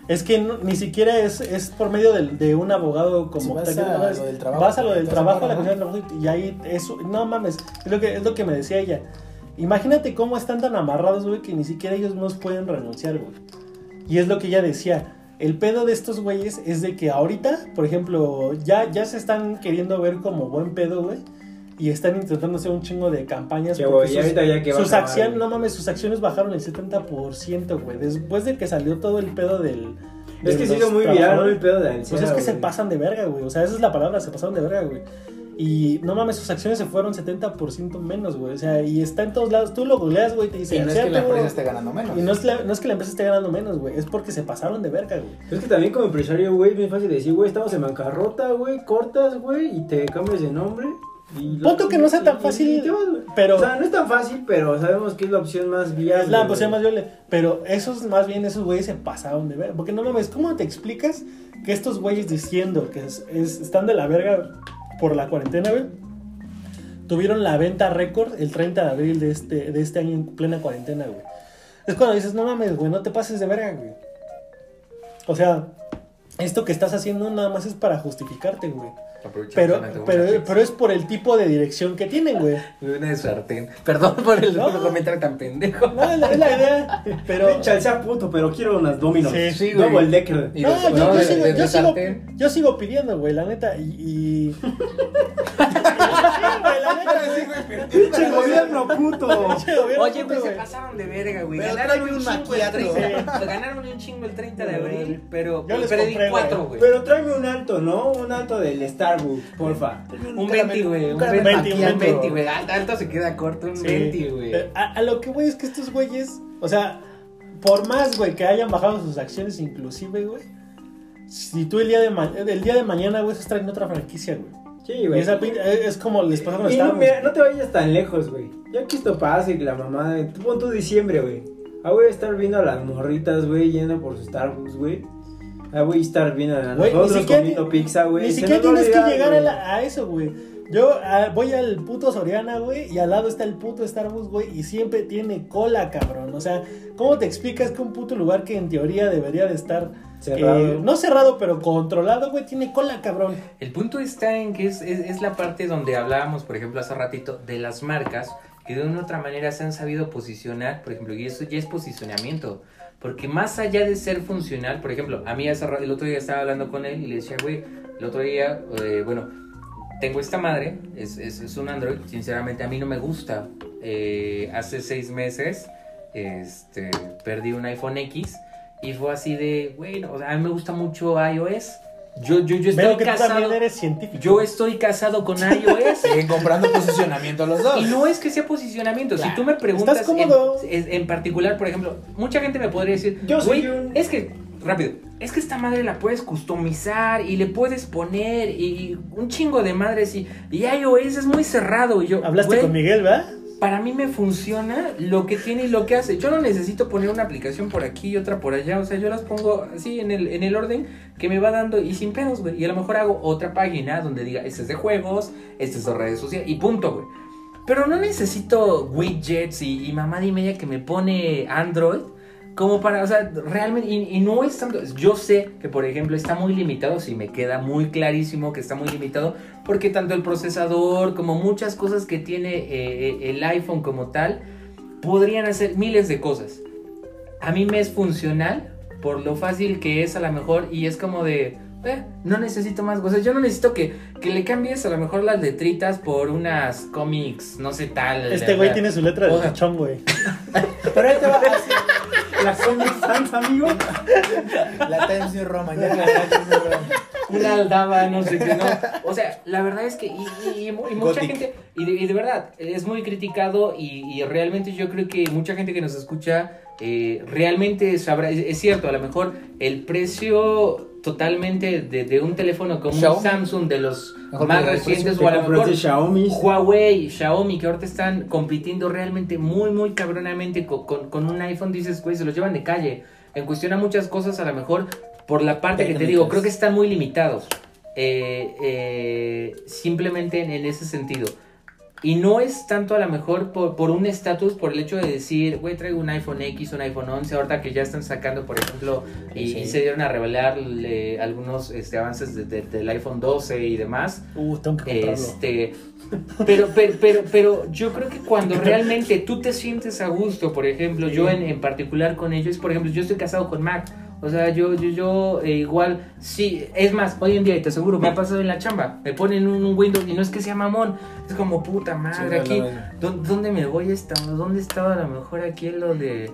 Es que no- ni siquiera es, es por medio del- de, un abogado como Si vas te- a lo del trabajo, vas a lo del te vas a trabajo, a la pagar, comisión de trabajo y, y ahí eso no mames, es lo que es lo que me decía ella. Imagínate cómo están tan amarrados, güey, que ni siquiera ellos no pueden renunciar, güey. Y es lo que ella decía. El pedo de estos güeyes es de que ahorita, por ejemplo, ya, ya se están queriendo ver como buen pedo, güey. Y están intentando hacer un chingo de campañas. Que, porque sus- ya que sus acciones, no mames, sus acciones bajaron el 70%, güey. Después de que salió todo el pedo del. Es que muy viral. El pedo de Pues es que se pasan de verga, güey. O sea, esa es la palabra, se pasaron de verga, güey. Y no mames, sus acciones se fueron 70% menos, güey. O sea, y está en todos lados. Tú lo googleas, güey, te Y dice. no es "Alsea que la tuvo-". empresa esté ganando menos. Y no es, la- no es que la empresa esté ganando menos, güey. Es porque se pasaron de verga, güey. Es que también como empresario, güey, es bien fácil decir, güey, estamos en bancarrota, güey, cortas, güey, y te cambias de nombre. Y Punto que no sea tan y- fácil, y pero- O sea, no es tan fácil, pero sabemos que es la opción más viable. Es la posición más viable. Pero esos, más bien, esos güeyes se pasaron de verga. Porque no mames, ¿cómo te explicas que estos güeyes diciendo que es- es- están de la verga por la cuarentena, güey? Tuvieron la venta récord el 30 de abril de este, de este año en plena cuarentena, güey. Es cuando dices, no mames, güey, no te pases de verga, güey. O sea, esto que estás haciendo nada más es para justificarte, güey. Pero, pero, es por el tipo de dirección que tienen, güey. Una de sartén. Perdón por el No. comentario tan pendejo. No, es la, es la idea. Pero. Sea puto, pero quiero unas dominos. Sí, sí, güey. Double decker. No, yo, no, yo de- sigo, de- yo, de sigo, sartén. yo sigo pidiendo, güey, la neta. Y. y... Pinche gobierno puto. Oye, pues se pasaron de verga, güey. Ganaron un chingo el macchiato. 30. Ganaron un chingo el 30 de abril, pero Yo les perdí compré, güey. 4, güey. Pero tráeme un alto, ¿no? Un alto del Starbucks, porfa. Un 20, güey. Un caramel 20, macchiato. un 20, güey. Alto, alto se queda corto, un Sí. 20, güey. A, lo que, güey, es que estos güeyes, o sea, por más, güey, que hayan bajado sus acciones, inclusive, güey, si tú el día de, ma- el día de mañana, güey, estás trayendo otra franquicia, güey. Sí, Y güey. esa pin- eh, es como les pasa con no, mira, no te vayas tan lejos, güey. Ya que esto pase y que la mamá. Tú pon tu diciembre, güey. Ah, voy a estar viendo a las morritas, güey, yendo por su Starbucks, güey. Ah, voy a estar viendo a nosotros siquiera comiendo pizza, güey. Ni siquiera tienes que llegar a, güey. la- a eso, güey. Yo ah, voy al puto Soriana, güey, y al lado está el puto Starbucks, güey, y siempre tiene cola, cabrón. O sea, ¿cómo te explicas que un puto lugar que en teoría debería de estar Cerrado. eh, no cerrado, pero controlado, güey, tiene cola, cabrón? El punto está en que es, es, es la parte donde hablábamos, por ejemplo, hace ratito, de las marcas que de una u otra manera se han sabido posicionar, por ejemplo, y eso ya es posicionamiento. Porque más allá de ser funcional, por ejemplo, a mí hace el otro día estaba hablando con él y le decía, güey, el otro día, eh, bueno, tengo esta madre, es, es, es un Android, sinceramente a mí no me gusta. Eh, hace seis meses este, perdí un iPhone X y fue así de, güey, no, o sea, a mí me gusta mucho iOS. Yo, yo, yo estoy Veo que tú casado. también eres científico. Yo estoy casado con iOS. Siguen comprando posicionamiento los dos. Y no es que sea posicionamiento. Si tú me preguntas ¿Estás cómodo? En, en particular, por ejemplo, mucha gente me podría decir, Yo soy "Güey, un- es que, rápido, es que esta madre la puedes customizar y le puedes poner y un chingo de madres y, y iOS es muy cerrado. Y yo, Hablaste "Güey, con Miguel, ¿verdad? Para mí me funciona lo que tiene y lo que hace. Yo no necesito poner una aplicación por aquí y otra por allá. O sea, yo las pongo así en el, en el orden que me va dando y sin pedos, güey. Y a lo mejor hago otra página donde diga, este es de juegos, este es de redes sociales y punto, güey. Pero no necesito widgets y, y mamada y media que me pone Android como para, o sea, realmente, y, y no es tanto, yo sé que por ejemplo está muy limitado, sí me queda muy clarísimo que está muy limitado, porque tanto el procesador como muchas cosas que tiene eh, el iPhone como tal, podrían hacer miles de cosas. A mí me es funcional por lo fácil que es a lo mejor y es como de, eh, no necesito más cosas. Yo no necesito que, que le cambies a lo mejor las letritas por unas cómics, no sé tal. Este güey tiene su letra de Oja. cachón, güey. Pero ahí te va así. La Sony Sans, amigo. La Times New Roman, ya la Times New Roman. una aldaba, no sé qué, no. O sea, la verdad es que, y, y- y mu- y mucha Gothic. gente, y de, y de verdad, es muy criticado y, y realmente yo creo que mucha gente que nos escucha eh, realmente sabrá, es, cierto, a lo mejor el precio totalmente de, de un teléfono como un. Samsung de los Mejor más recientes Te o a lo compras mejor de Xiaomi. Huawei, Xiaomi, que ahorita están compitiendo realmente muy, muy cabronamente con, con- con un iPhone, dices, güey, se los llevan de calle. En cuestión a muchas cosas, a lo mejor, por la parte que te digo, creo que están muy limitados. Eh, eh, simplemente en, en ese sentido. Y no es tanto a lo mejor por, por un estatus, por el hecho de decir, güey, traigo un iPhone X, un iPhone 11, ahorita que ya están sacando, por ejemplo, y, Sí. y se dieron a revelar algunos este, avances de- de- del iPhone 12 y demás. Uh, tengo que comprarlo. Este, pero, pero, pero, pero yo creo que cuando realmente tú te sientes a gusto, por ejemplo, yo en, en particular con ellos, por ejemplo, yo estoy casado con Mac. O sea, yo, yo, yo eh, igual, sí, es más, hoy en día, y te aseguro, me ha pasado en la chamba, me ponen un, un Windows y no es que sea mamón, es como puta madre, Sí, aquí. ¿dó- ¿dónde me voy a estar? ¿Dónde estaba a lo mejor aquí lo de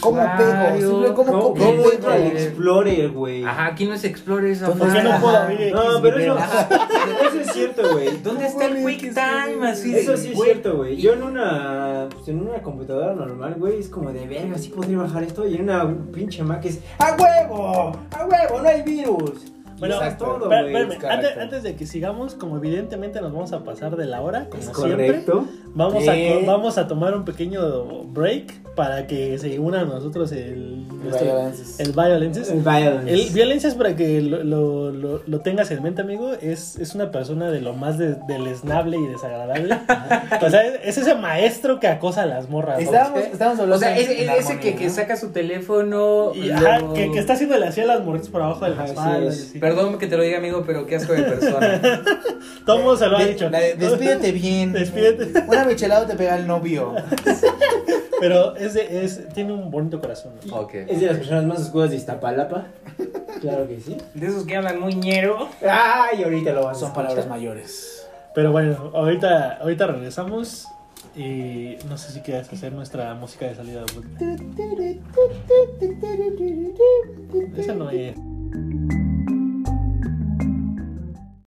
¿Cómo pego? Simple, ¿cómo ¿Cómo, cómo entro al Eh, Explorer, güey? Ajá, aquí no es Explorer, es ¿Dónde ¿Por qué no puedo Ajá. abrir No, X pero eso, eso es cierto, güey. ¿Dónde está el QuickTime? Así de, Eso sí es cierto, güey. Yo en una, pues, en una computadora normal, güey, es como de verga, sí podría bajar esto. Y en una pinche Mac es ¡A huevo! ¡A huevo! ¡No hay virus! Bueno, todo, es correcto. antes, antes de que sigamos, como evidentemente nos vamos a pasar de la hora, como Es siempre, correcto. Vamos, a, vamos a tomar un pequeño break para que se una a nosotros el, Violences. el Violences. El violence. El violencia es para que lo, lo- lo- lo tengas en mente, amigo. Es, es una persona de lo más de- deleznable y desagradable. o sea, es, es ese maestro que acosa a las morras. ¿no? Estábamos, estábamos hablando O sea, ese, en ese que, que saca su teléfono. Y, ajá, luego- que, que está haciéndole así a las morritas por abajo de Ajá, las sí, es-. Perdón que te lo diga, amigo, pero qué asco de persona. Todo el mundo se lo ha dicho. la de, despídete bien. Despídete. Una michelada te pega el novio. Pero es, de- es, tiene un bonito corazón. ¿no? ok. Es de las personas más oscuras de Iztapalapa. Claro que sí. De esos que hablan muy ñero. Ay, ahorita lo vas a Son escuchar. palabras mayores. Pero bueno, ahorita, ahorita regresamos. Y no sé si quieres hacer nuestra música de salida. Esa no es.